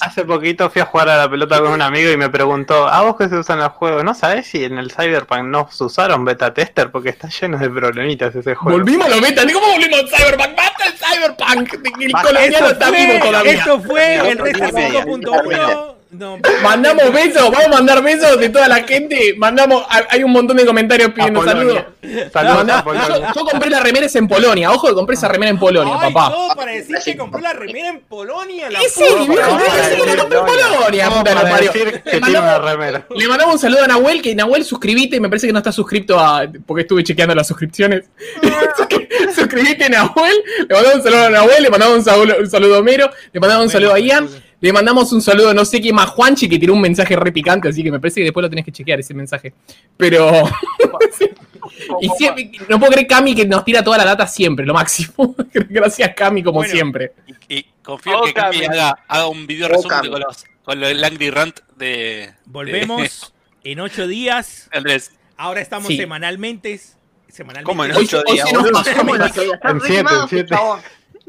Hace poquito fui a jugar a la pelota con un amigo y me preguntó, ¿a vos qué se usan los juegos? ¿No sabés si en el Cyberpunk no se usaron beta tester? Porque está lleno de problemitas ese juego. Volvimos a lo meta, ¿cómo volvimos al Cyberpunk? ¡Basta el Cyberpunk! El colombiano Esto está vivo fue, todavía. esto fue el Otro Resta día y media. 5.1. No, Mandamos besos, vamos a mandar besos de toda la gente. Mandamos, hay un montón de comentarios pidiendo saludos. Polonia. Saludos Mandá- a Polonia. yo, yo compré la remera esa en Polonia. Ojo que compré esa remera en Polonia, Ay, papá. todo para decir que compró la remera en Polonia. La Y sí, viejo, tenés que la compré en Polonia, puta parió. Le tiene una mandamos, remera. le mandamos un saludo a Nahuel, que Nahuel suscribite, me parece que no está suscripto a. porque estuve chequeando las suscripciones. suscribite Nahuel, le mandamos un saludo a Nahuel, le mandamos un saludo, un saludo a Homero, le mandamos un saludo a Ian, le mandamos un saludo no sé qué más Juanchi que tiró un mensaje re picante, así que me parece que después lo tenés que chequear ese mensaje. Pero. y siempre, no puedo creer Cami que nos tira toda la data siempre, lo máximo. Gracias Cami, como Bueno. siempre. Y, y confío que Cami haga, haga un video Ócame. resumen con, los, con lo del Angry Rant de. Volvemos en ocho días. Andrés. Ahora estamos Sí. semanalmente. Semanalmente. ¿Cómo en ocho días? En siete, en siete.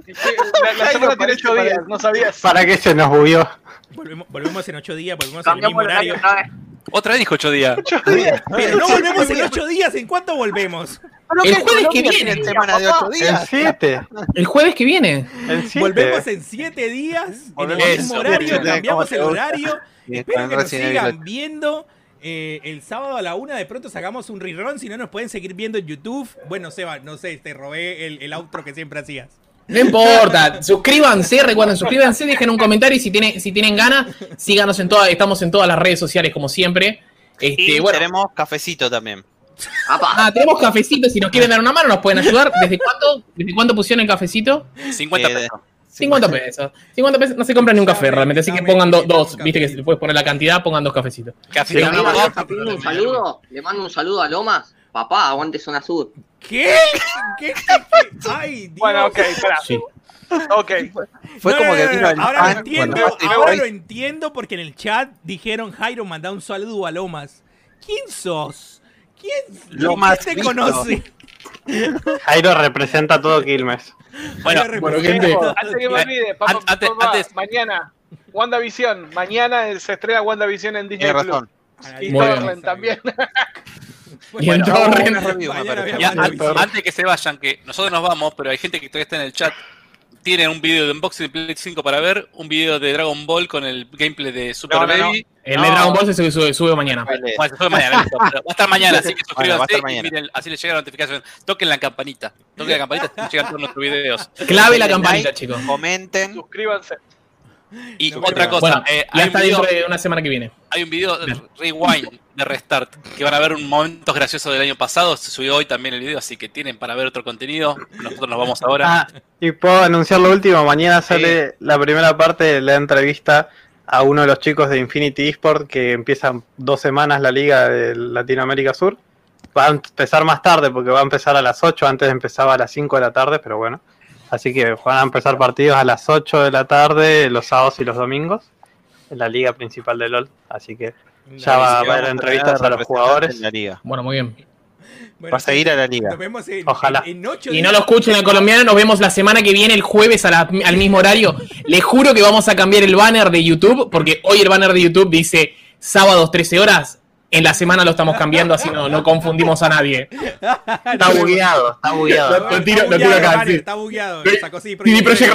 La, la semana tiene 8 días, no sabías. ¿Para qué se nos bugueó? Volvemos, volvemos en ocho días, volvemos en el mismo horario horario. otra vez. Dijo 8 días. Pero no volvemos en ocho días. ¿En cuánto volvemos? El jueves que viene. tiene semana de ocho El días. 7. El jueves que viene. El 7. Volvemos en siete días. En el mismo horario. Cambiamos ¿cómo te el horario. Espero que nos sigan viendo. Eh, el sábado a la una de pronto sacamos un rerun. Si no, nos pueden seguir viendo en YouTube. Bueno, Seba, no sé, te robé el, el outro que siempre hacías. No importa, suscríbanse, recuerden, suscríbanse, dejen un comentario y si tienen, si tienen ganas, síganos en todas, estamos en todas las redes sociales como siempre. Este, Y bueno, tenemos cafecito también. Ah, tenemos cafecito. Si nos quieren dar una mano, nos pueden ayudar. ¿Desde cuánto, ¿Desde cuánto pusieron el cafecito? 50 Eh, pesos. 50 pesos. 50 pesos no se compra ni un café realmente. Así que pongan do- dos. Viste que cafecito. le puedes poner la cantidad, pongan dos cafecitos. Café Sí, con no, agua. ¿le mando pedir un saludo? Le mando un saludo a Lomas. Papá, aguante zona sur. ¿Qué? ¿Qué? ¿Qué? ¿Qué? Ay, Dios. Bueno, ok, espera. Sí. Ok. Fue No, como no, que vino el Ahora lo entiendo, ahora lo porque en el chat dijeron Jairo manda un saludo a Lomas. ¿Quién sos? ¿Quién, Lomas ¿quién te Visto. conoce? Jairo representa todo Quilmes. Bueno, bueno, gente. Antes que me olvide, papá, An- antes- papá, antes- mañana, WandaVision. Mañana se estrena WandaVision en Disney Tiene Plus. razón. Y. Torrent también. Y en review, me antes que se vayan, que nosotros nos vamos, pero hay gente que todavía está en el chat. Tienen un video de unboxing de Play 5 para ver, un video de Dragon Ball con el gameplay de Super No, no, no. Baby. El de Dragon Ball se sube, sube- sube mañana. Bueno, se sube mañana, listo, va a estar mañana, así que suscríbanse y miren, así les llega la notificación. Toquen la campanita, toquen la campanita llegan todos nuestros videos. Clave la campanita, like, chicos. Comenten. Suscríbanse. Y No, otra cosa, Bueno, eh, ya está video, dentro de una semana que viene. hay un video de Rewind de Restart que van a ver un momentos graciosos del año pasado. Se subió hoy también el video, así que tienen para ver otro contenido. Nosotros nos vamos ahora. Ah, y puedo anunciar lo último. Mañana sale la primera parte de la entrevista a uno de los chicos de Infinity Esport que empiezan dos semanas la liga de Latinoamérica Sur. Va a empezar más tarde porque va a empezar a las 8, antes empezaba a las 5 de la tarde, pero bueno. Así que van a empezar partidos a las 8 de la tarde los sábados y los domingos en la liga principal de LOL. Así que ya va a haber entrevistas a los jugadores. en la liga. Bueno, muy bien. Bueno, Vas a ir a la liga. Nos vemos en, Ojalá. en, en ocho Y no lo escuchen al colombiano, nos vemos la semana que viene, el jueves a la- al mismo horario. Les juro que vamos a cambiar el banner de YouTube, porque hoy el banner de YouTube dice sábados 13 horas. En la semana lo estamos cambiando, así no, no confundimos a nadie. Está bugueado, está bugueado. Lo tiro- lo acá. Está bugueado. Sí, Sacó, sí, CD Projekt